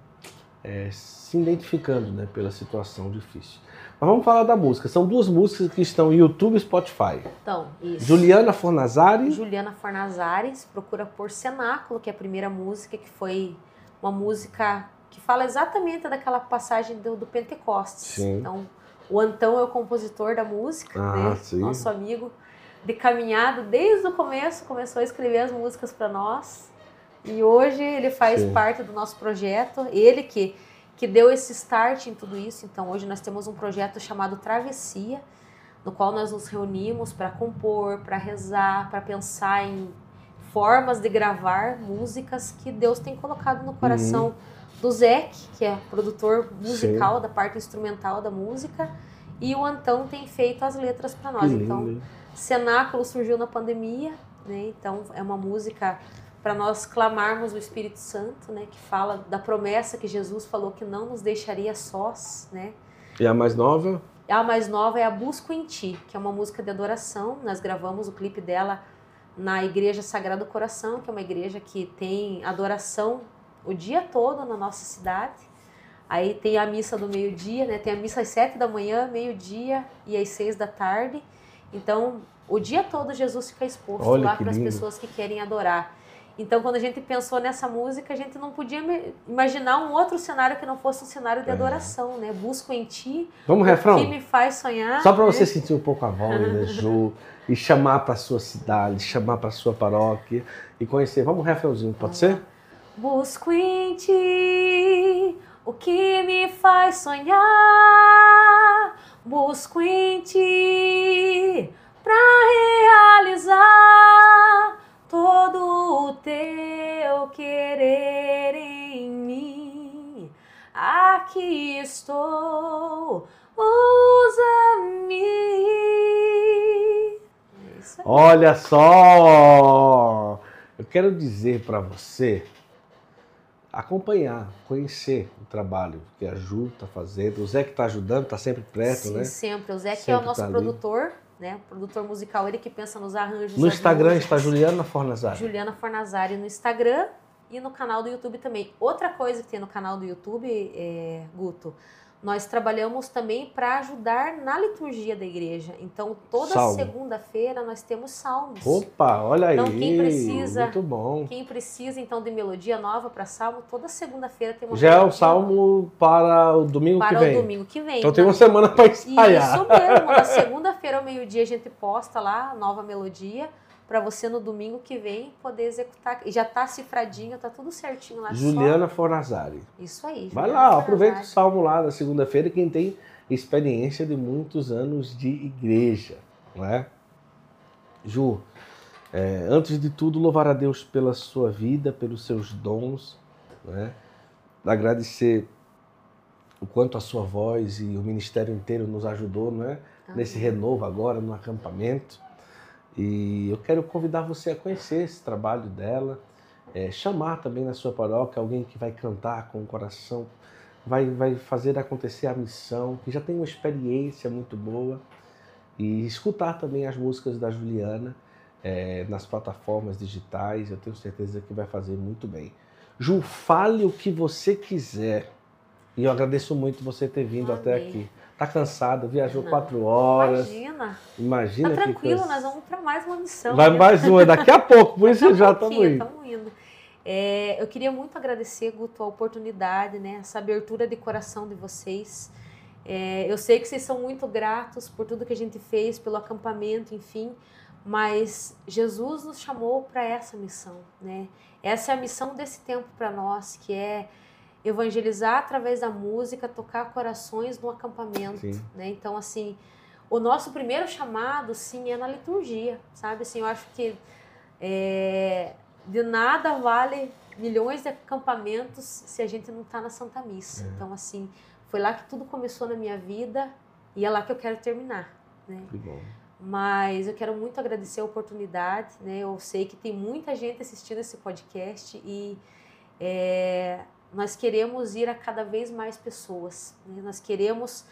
é, se identificando né, pela situação difícil. Mas vamos falar da música. São duas músicas que estão no YouTube e Spotify. Então, isso. Juliana Fornazari. Juliana Fornazares procura por Cenáculo, que é a primeira música, que foi uma música que fala exatamente daquela passagem do, do Pentecostes. Sim. Então, o Antão é o compositor da música, Ah, né? nosso amigo de caminhada desde o começo, começou a escrever as músicas para nós. E hoje ele faz Sim. parte do nosso projeto. Ele que, que deu esse start em tudo isso. Então, hoje nós temos um projeto chamado Travessia, no qual nós nos reunimos para compor, para rezar, para pensar em formas de gravar músicas que Deus tem colocado no coração do Zeke, que é produtor musical da parte instrumental da música, e o Antão tem feito as letras para nós. lindo, Então, hein? Cenáculo surgiu na pandemia, né? Então é uma música para nós clamarmos o Espírito Santo, né? Que fala da promessa que Jesus falou que não nos deixaria sós, né? E a mais nova? A mais nova é a Busco em Ti, que é uma música de adoração. Nós gravamos o clipe dela na Igreja Sagrado Coração, que é uma igreja que tem adoração o dia todo na nossa cidade. Aí tem a missa do meio-dia, né? Tem a missa às sete da manhã, meio-dia e às seis da tarde. Então, o dia todo Jesus fica exposto Olha lá para as pessoas que querem adorar. Então, quando a gente pensou nessa música, a gente não podia imaginar um outro cenário que não fosse um cenário de É. adoração, né? Busco em Ti, Vamos, refrão? que me faz sonhar. Só para né? você sentir um pouco a voz, né, Ju? E chamar para sua cidade, chamar para sua paróquia e conhecer. Vamos, refrãozinho, pode ser? Busco em ti o que me faz sonhar. Busco em ti realizar todo o teu querer em mim. Aqui estou, usa-me. É. Olha só! Eu quero dizer para você acompanhar, conhecer o trabalho que a Ju está fazendo. O Zé que está ajudando, está sempre perto, Sim, né? sempre. O Zé que é o nosso tá ali. produtor, né? Produtor musical, ele que pensa nos arranjos. No Instagram músicas. está Juliana Fornazari. Juliana Fornazari no Instagram e no canal do YouTube também. Outra coisa que tem no canal do YouTube, é, Guto, nós trabalhamos também para ajudar na liturgia da igreja. Então, toda segunda-feira nós temos salmos. Opa, olha aí. Então, quem precisa- Muito bom. Quem precisa então de melodia nova para salmo, toda segunda-feira tem uma Já é o salmo para o domingo para que vem. o domingo que vem. Então tem uma semana para ensaiar. Isso mesmo. Na segunda-feira ao meio-dia a gente posta lá a nova melodia para você no domingo que vem poder executar. E já tá cifradinho, tá tudo certinho lá. Juliana Fornazari. Só... Isso aí. Vai Juliana lá, aproveita o Fornazari. salmo lá na segunda-feira, quem tem experiência de muitos anos de igreja, não é? Ju, é, antes de tudo, louvar a Deus pela sua vida, pelos seus dons, não é? Agradecer o quanto a sua voz e o ministério inteiro nos ajudou, não é? Nesse renovo agora, no acampamento. E eu quero convidar você a conhecer esse trabalho dela, é, chamar também na sua paróquia alguém que vai cantar com o coração, vai, vai fazer acontecer a missão, que já tem uma experiência muito boa, e escutar também as músicas da Juliana é, nas plataformas digitais, eu tenho certeza que vai fazer muito bem. Ju, fale o que você quiser. E eu agradeço muito você ter vindo até Amém. aqui. Tá cansado, viajou Não. quatro horas. Imagina. Imagina Tá tranquilo, nós vamos para mais uma missão. Vai né? mais uma daqui a pouco, por isso já estamos indo. tamo indo. É, eu queria muito agradecer, Guto, a oportunidade, né, essa abertura de coração de vocês. É, eu sei que vocês são muito gratos por tudo que a gente fez, pelo acampamento, enfim, mas Jesus nos chamou para essa missão, né? Essa é a missão desse tempo para nós, que é evangelizar através da música, tocar corações no acampamento, Sim. né? Então, assim, o nosso primeiro chamado, sim, é na liturgia, sabe? Assim, eu acho que é, de nada vale milhões de acampamentos se a gente não está na Santa Missa. É. Então, assim, foi lá que tudo começou na minha vida e é lá que eu quero terminar, né? Que bom. Mas eu quero muito agradecer a oportunidade, né? Eu sei que tem muita gente assistindo esse podcast e é, nós queremos ir a cada vez mais pessoas. né? Nós queremos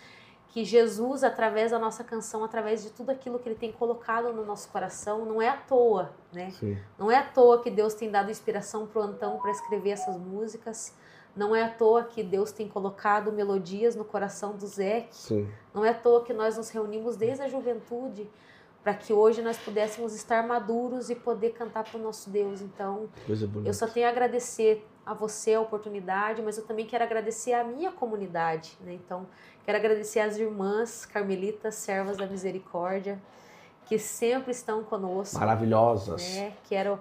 que Jesus, através da nossa canção, através de tudo aquilo que Ele tem colocado no nosso coração, não é à toa, né? Sim. Não é à toa que Deus tem dado inspiração para o Antão para escrever essas músicas. Não é à toa que Deus tem colocado melodias no coração do Zé, Sim. não é à toa que nós nos reunimos desde a juventude para que hoje nós pudéssemos estar maduros e poder cantar para o nosso Deus. Então, eu só tenho a agradecer a você a oportunidade, mas eu também quero agradecer a minha comunidade. Né? Então, quero agradecer às irmãs carmelitas, servas da misericórdia, que sempre estão conosco. Maravilhosas. Né? Quero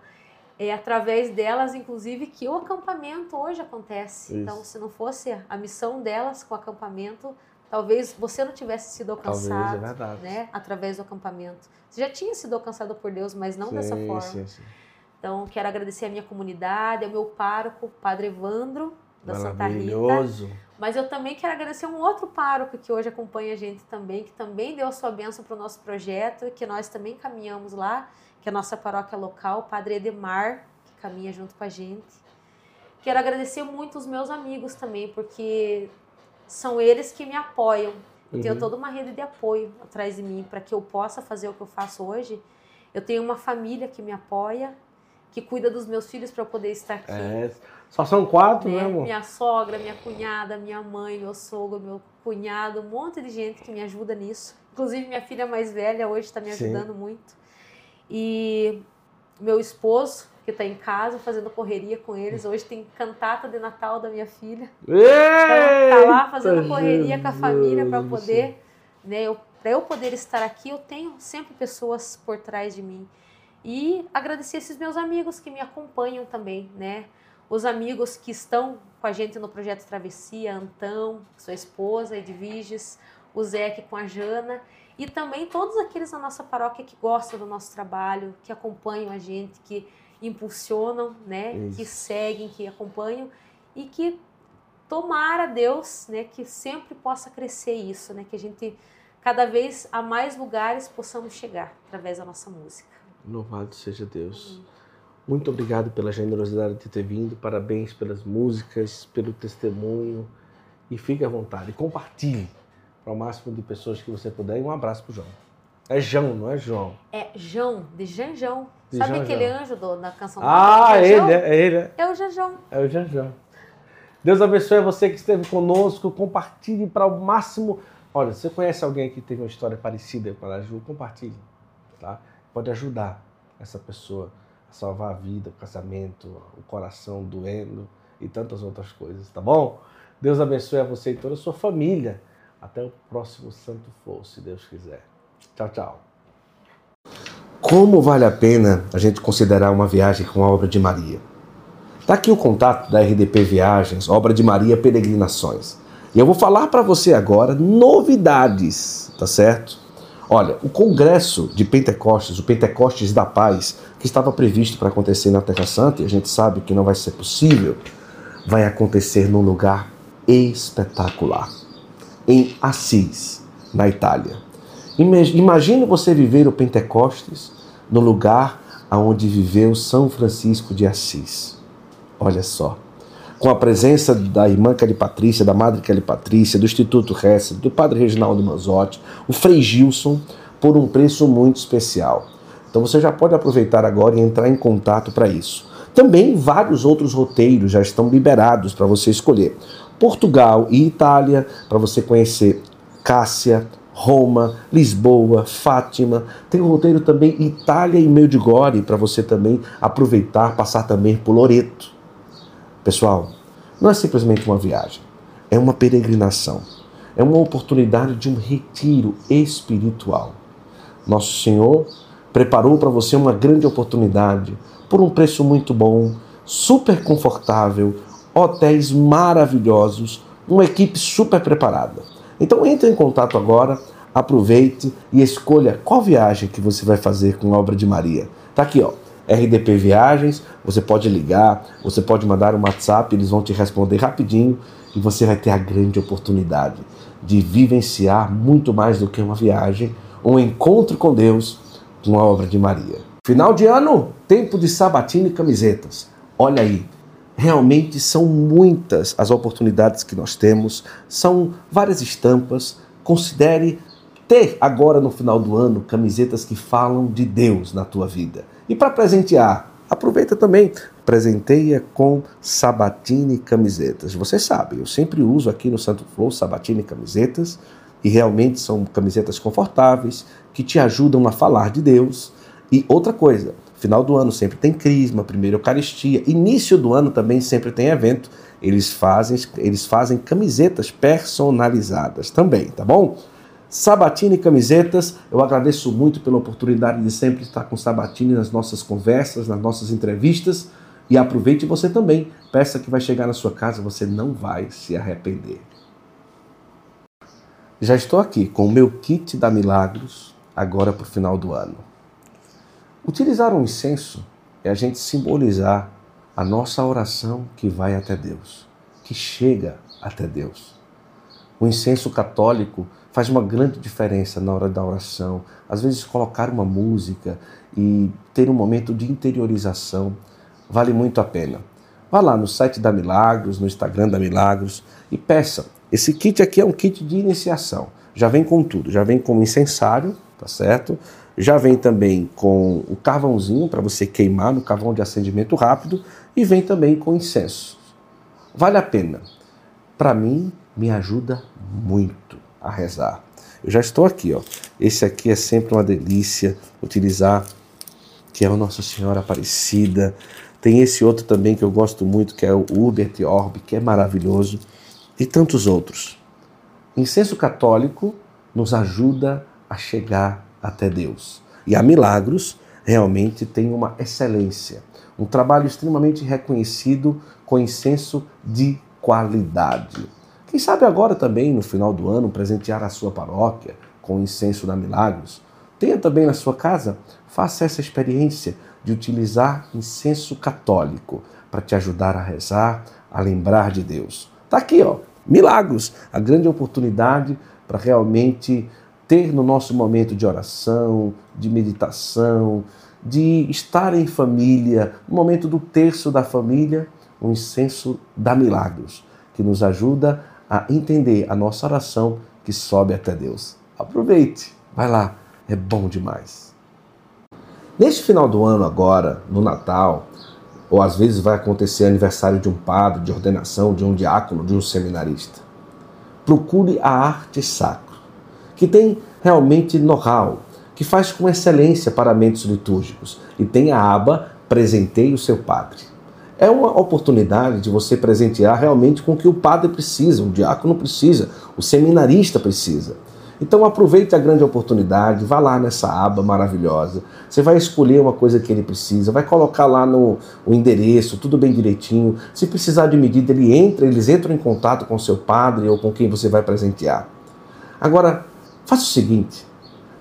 é através delas, inclusive, que o acampamento hoje acontece. Isso. Então, se não fosse a missão delas com o acampamento, talvez você não tivesse sido Talvez, alcançado, é verdade. né? Através do acampamento. Você já tinha sido alcançado por Deus, mas não dessa Sim, forma. sim, sim. Então, quero agradecer a minha comunidade, ao meu pároco, Padre Evandro, da Santa Rita. Maravilhoso. Mas eu também quero agradecer um outro pároco que hoje acompanha a gente também, que também deu a sua bênção para o nosso projeto, que nós também caminhamos lá, que é a nossa paróquia local, Padre Edemar, que caminha junto com a gente. Quero agradecer muito os meus amigos também, porque são eles que me apoiam. Eu tenho Uhum. toda uma rede de apoio atrás de mim para que eu possa fazer o que eu faço hoje. Eu tenho uma família que me apoia, que cuida dos meus filhos para eu poder estar aqui É, só são quatro, né, né? amor? Minha sogra, minha cunhada, minha mãe, meu sogro, meu cunhado, um monte de gente que me ajuda nisso. Inclusive minha filha mais velha hoje está me Sim. ajudando muito. E meu esposo, que está em casa fazendo correria com eles. Hoje tem cantata de Natal da minha filha. Então, tá lá fazendo correria com a família para Jesus. poder, né, eu, para eu poder estar aqui, eu tenho sempre pessoas por trás de mim. E agradecer esses meus amigos que me acompanham também, né? Os amigos que estão com a gente no projeto Travessia, Antão, sua esposa, Edviges, o Zé com a Jana, e também todos aqueles na nossa paróquia que gostam do nosso trabalho, que acompanham a gente, que impulsionam, né? Isso. Que seguem, que acompanham e que tomara Deus, né, que sempre possa crescer isso, né, que a gente cada vez a mais lugares possamos chegar através da nossa música. Louvado seja Deus. Muito obrigado pela generosidade de ter vindo. Parabéns pelas músicas, pelo testemunho. E fique à vontade. Compartilhe para o máximo de pessoas que você puder. E um abraço pro João. É João, não é João. É João, de Janjão. De Sabe Janjão. aquele anjo do, da canção do Ah, Janjão? ele, é ele. é. É o Janjão. É o Janjão. Deus abençoe você que esteve conosco. Compartilhe para o máximo. Olha, você conhece alguém que teve uma história parecida com a Ju? Compartilhe. Tá? Pode ajudar essa pessoa a salvar a vida, o casamento, o coração doendo e tantas outras coisas, tá bom? Deus abençoe a você e toda a sua família. Até o próximo Santo For, se Deus quiser. Tchau, tchau. Como vale a pena a gente considerar uma viagem com a obra de Maria? Está aqui o contato da RDP Viagens, obra de Maria Peregrinações. E eu vou falar para você agora novidades, tá certo? Olha, o congresso de Pentecostes, o Pentecostes da Paz, que estava previsto para acontecer na Terra Santa, e a gente sabe que não vai ser possível, vai acontecer num lugar espetacular, em Assis, na Itália. Imagine você viver o Pentecostes no lugar onde viveu São Francisco de Assis. Olha só. Com a presença da irmã Kelly Patrícia, da madre Kelly Patrícia, do Instituto Hesed, do padre Reginaldo Manzotti, o Frei Gilson, por um preço muito especial. Então você já pode aproveitar agora e entrar em contato para isso. Também vários outros roteiros já estão liberados para você escolher. Portugal e Itália, para você conhecer Cássia, Roma, Lisboa, Fátima. Tem o roteiro também Itália e Medjugorje para você também aproveitar, passar também por Loreto. Pessoal, não é simplesmente uma viagem, é uma peregrinação, é uma oportunidade de um retiro espiritual. Nosso Senhor preparou para você uma grande oportunidade por um preço muito bom, super confortável, hotéis maravilhosos, uma equipe super preparada. Então entre em contato agora, aproveite e escolha qual viagem que você vai fazer com a obra de Maria. Tá aqui, ó. RDP Viagens, você pode ligar, você pode mandar um WhatsApp, eles vão te responder rapidinho e você vai ter a grande oportunidade de vivenciar muito mais do que uma viagem, um encontro com Deus com a obra de Maria. Final de ano, tempo de sabatina e camisetas. Olha aí, realmente são muitas as oportunidades que nós temos, são várias estampas. Considere ter agora no final do ano camisetas que falam de Deus na tua vida. E para presentear, aproveita também, presenteia com sabatina e camisetas. Você sabe, eu sempre uso aqui no Santo Flow sabatina e camisetas, e realmente são camisetas confortáveis que te ajudam a falar de Deus. E outra coisa, final do ano sempre tem crisma, primeira Eucaristia, início do ano também sempre tem evento. Eles fazem, eles fazem camisetas personalizadas também, tá bom? Sabatini Camisetas, eu agradeço muito pela oportunidade de sempre estar com Sabatini nas nossas conversas, nas nossas entrevistas. E aproveite você também. Peça que vai chegar na sua casa, você não vai se arrepender. Já estou aqui com o meu kit da Milagros, agora para o final do ano. Utilizar um incenso é a gente simbolizar a nossa oração que vai até Deus, que chega até Deus. O incenso católico faz uma grande diferença na hora da oração. Às vezes, colocar uma música e ter um momento de interiorização vale muito a pena. Vá lá no site da Milagros, no Instagram da Milagros e peça. Esse kit aqui é um kit de iniciação. Já vem com tudo, já vem com o incensário, tá certo? Já vem também com o carvãozinho para você queimar no carvão de acendimento rápido e vem também com incenso. Vale a pena. Para mim, me ajuda muito a rezar. Eu já estou aqui, ó. Esse aqui é sempre uma delícia utilizar, que é o Nossa Senhora Aparecida. Tem esse outro também que eu gosto muito, que é o Hubert Orb, que é maravilhoso, e tantos outros. Incenso católico nos ajuda a chegar até Deus. E a Milagros realmente tem uma excelência, um trabalho extremamente reconhecido com incenso de qualidade. Quem sabe agora também, no final do ano, presentear a sua paróquia com o incenso da Milagros. Tenha também na sua casa, faça essa experiência de utilizar incenso católico para te ajudar a rezar, a lembrar de Deus. Tá aqui, ó, Milagros, a grande oportunidade para realmente ter no nosso momento de oração, de meditação, de estar em família, no momento do terço da família, um incenso da Milagros, que nos ajuda a entender a nossa oração que sobe até Deus. Aproveite, vai lá, é bom demais. Neste final do ano agora, no Natal, ou às vezes vai acontecer aniversário de um padre, de ordenação, de um diácono, de um seminarista. Procure a arte sacra, que tem realmente know-how, que faz com excelência paramentos litúrgicos e tem a aba Presenteie o seu padre. É uma oportunidade de você presentear realmente com o que o padre precisa, o diácono precisa, o seminarista precisa. Então aproveite a grande oportunidade, vá lá nessa aba maravilhosa. Você vai escolher uma coisa que ele precisa, vai colocar lá no o endereço, tudo bem direitinho. Se precisar de medida, ele entra, eles entram em contato com seu padre ou com quem você vai presentear. Agora, faça o seguinte: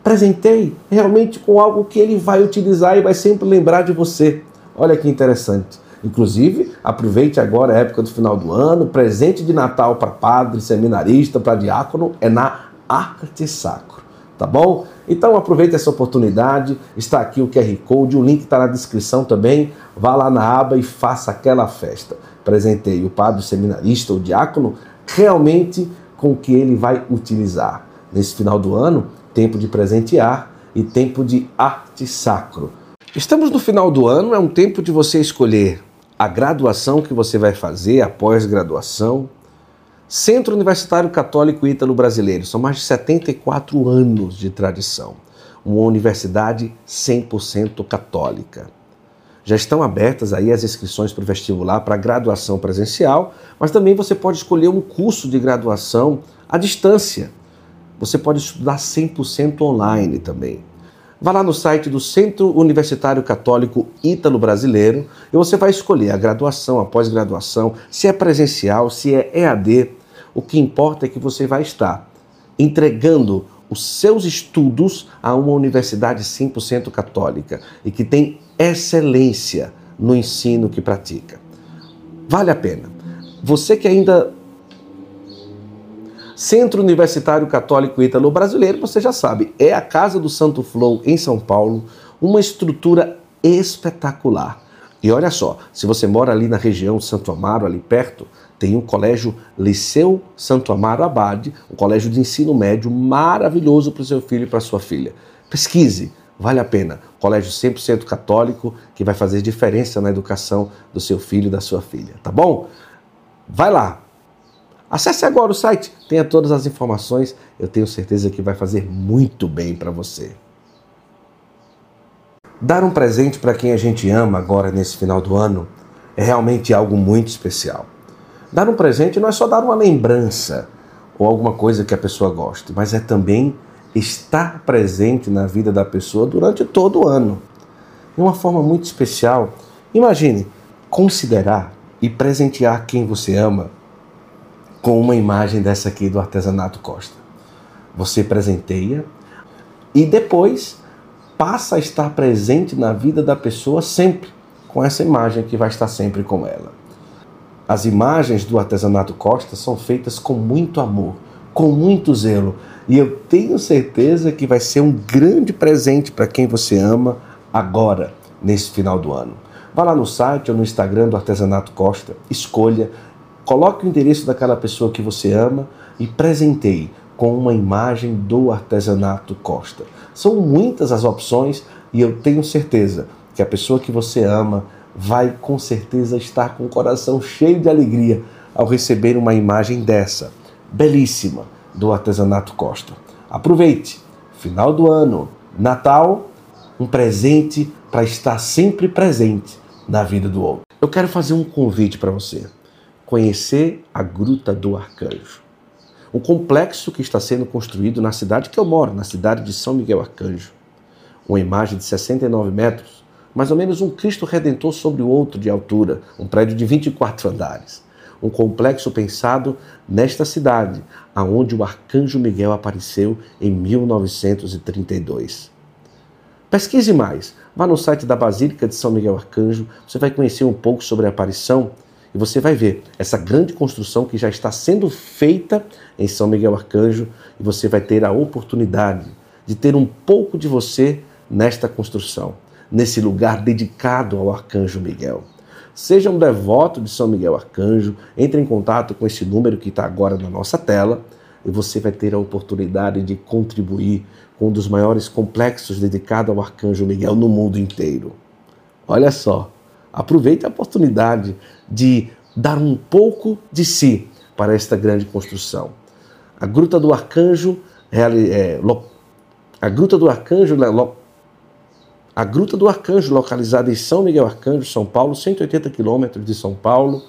presenteie realmente com algo que ele vai utilizar e vai sempre lembrar de você. Olha que interessante. Inclusive, aproveite agora a época do final do ano, presente de Natal para padre, seminarista, para diácono, é na arte sacro, tá bom? Então aproveite essa oportunidade, está aqui o QR Code, o link está na descrição também, vá lá na aba e faça aquela festa. Presentei o padre o seminarista, o diácono, realmente com o que ele vai utilizar. Nesse final do ano, tempo de presentear e tempo de arte sacro. Estamos no final do ano, é um tempo de você escolher a graduação que você vai fazer, a pós-graduação, Centro Universitário Católico Ítalo Brasileiro, são mais de 74 anos de tradição. Uma universidade 100% católica. Já estão abertas aí as inscrições para o vestibular para graduação presencial, mas também você pode escolher um curso de graduação à distância. Você pode estudar 100% online também. Vá lá no site do Centro Universitário Católico Ítalo Brasileiro e você vai escolher a graduação, a pós-graduação, se é presencial, se é EAD. O que importa é que você vai estar entregando os seus estudos a uma universidade 100% católica e que tem excelência no ensino que pratica. Vale a pena. Você que ainda Centro Universitário Católico Ítalo Brasileiro, você já sabe, é a Casa do Santo Flow em São Paulo, uma estrutura espetacular. E olha só, se você mora ali na região Santo Amaro, ali perto, tem o colégio Liceu Santo Amaro Abade, um colégio de ensino médio maravilhoso para o seu filho e para sua filha. Pesquise, vale a pena. Colégio 100% católico que vai fazer diferença na educação do seu filho e da sua filha, tá bom? Vai lá, Acesse agora o site, tenha todas as informações, eu tenho certeza que vai fazer muito bem para você. Dar um presente para quem a gente ama agora nesse final do ano é realmente algo muito especial. Dar um presente não é só dar uma lembrança ou alguma coisa que a pessoa goste, mas é também estar presente na vida da pessoa durante todo o ano. De uma forma muito especial, imagine considerar e presentear quem você ama com uma imagem dessa aqui do artesanato Costa. Você presenteia e depois passa a estar presente na vida da pessoa sempre com essa imagem que vai estar sempre com ela. As imagens do artesanato Costa são feitas com muito amor, com muito zelo, e eu tenho certeza que vai ser um grande presente para quem você ama agora, nesse final do ano. Vá lá no site ou no Instagram do Artesanato Costa, escolha Coloque o endereço daquela pessoa que você ama e presenteie com uma imagem do artesanato Costa. São muitas as opções e eu tenho certeza que a pessoa que você ama vai com certeza estar com o coração cheio de alegria ao receber uma imagem dessa, belíssima, do artesanato Costa. Aproveite, final do ano, Natal, um presente para estar sempre presente na vida do outro. Eu quero fazer um convite para você conhecer a Gruta do Arcanjo. Um complexo que está sendo construído na cidade que eu moro, na cidade de São Miguel Arcanjo. Uma imagem de 69 metros, mais ou menos um Cristo Redentor sobre o outro de altura, um prédio de 24 andares. Um complexo pensado nesta cidade, aonde o Arcanjo Miguel apareceu em 1932. Pesquise mais. Vá no site da Basílica de São Miguel Arcanjo, você vai conhecer um pouco sobre a aparição e você vai ver essa grande construção que já está sendo feita em São Miguel Arcanjo e você vai ter a oportunidade de ter um pouco de você nesta construção, nesse lugar dedicado ao Arcanjo Miguel. Seja um devoto de São Miguel Arcanjo, entre em contato com esse número que está agora na nossa tela. e você vai ter a oportunidade de contribuir com um dos maiores complexos dedicado ao Arcanjo Miguel no mundo inteiro. Olha só, aproveite a oportunidade de dar um pouco de si para esta grande construção. A Gruta do Arcanjo, é, a Gruta do Arcanjo, a Gruta do Arcanjo, localizada em São Miguel Arcanjo, São Paulo, 180 quilômetros de São Paulo,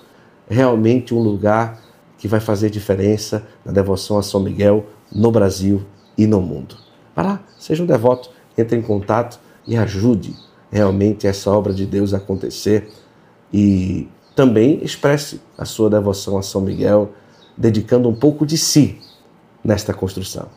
realmente um lugar que vai fazer diferença na devoção a São Miguel no Brasil e no mundo. Vá lá, seja um devoto, entre em contato e ajude realmente essa obra de Deus acontecer e também expresse a sua devoção a São Miguel, dedicando um pouco de si nesta construção.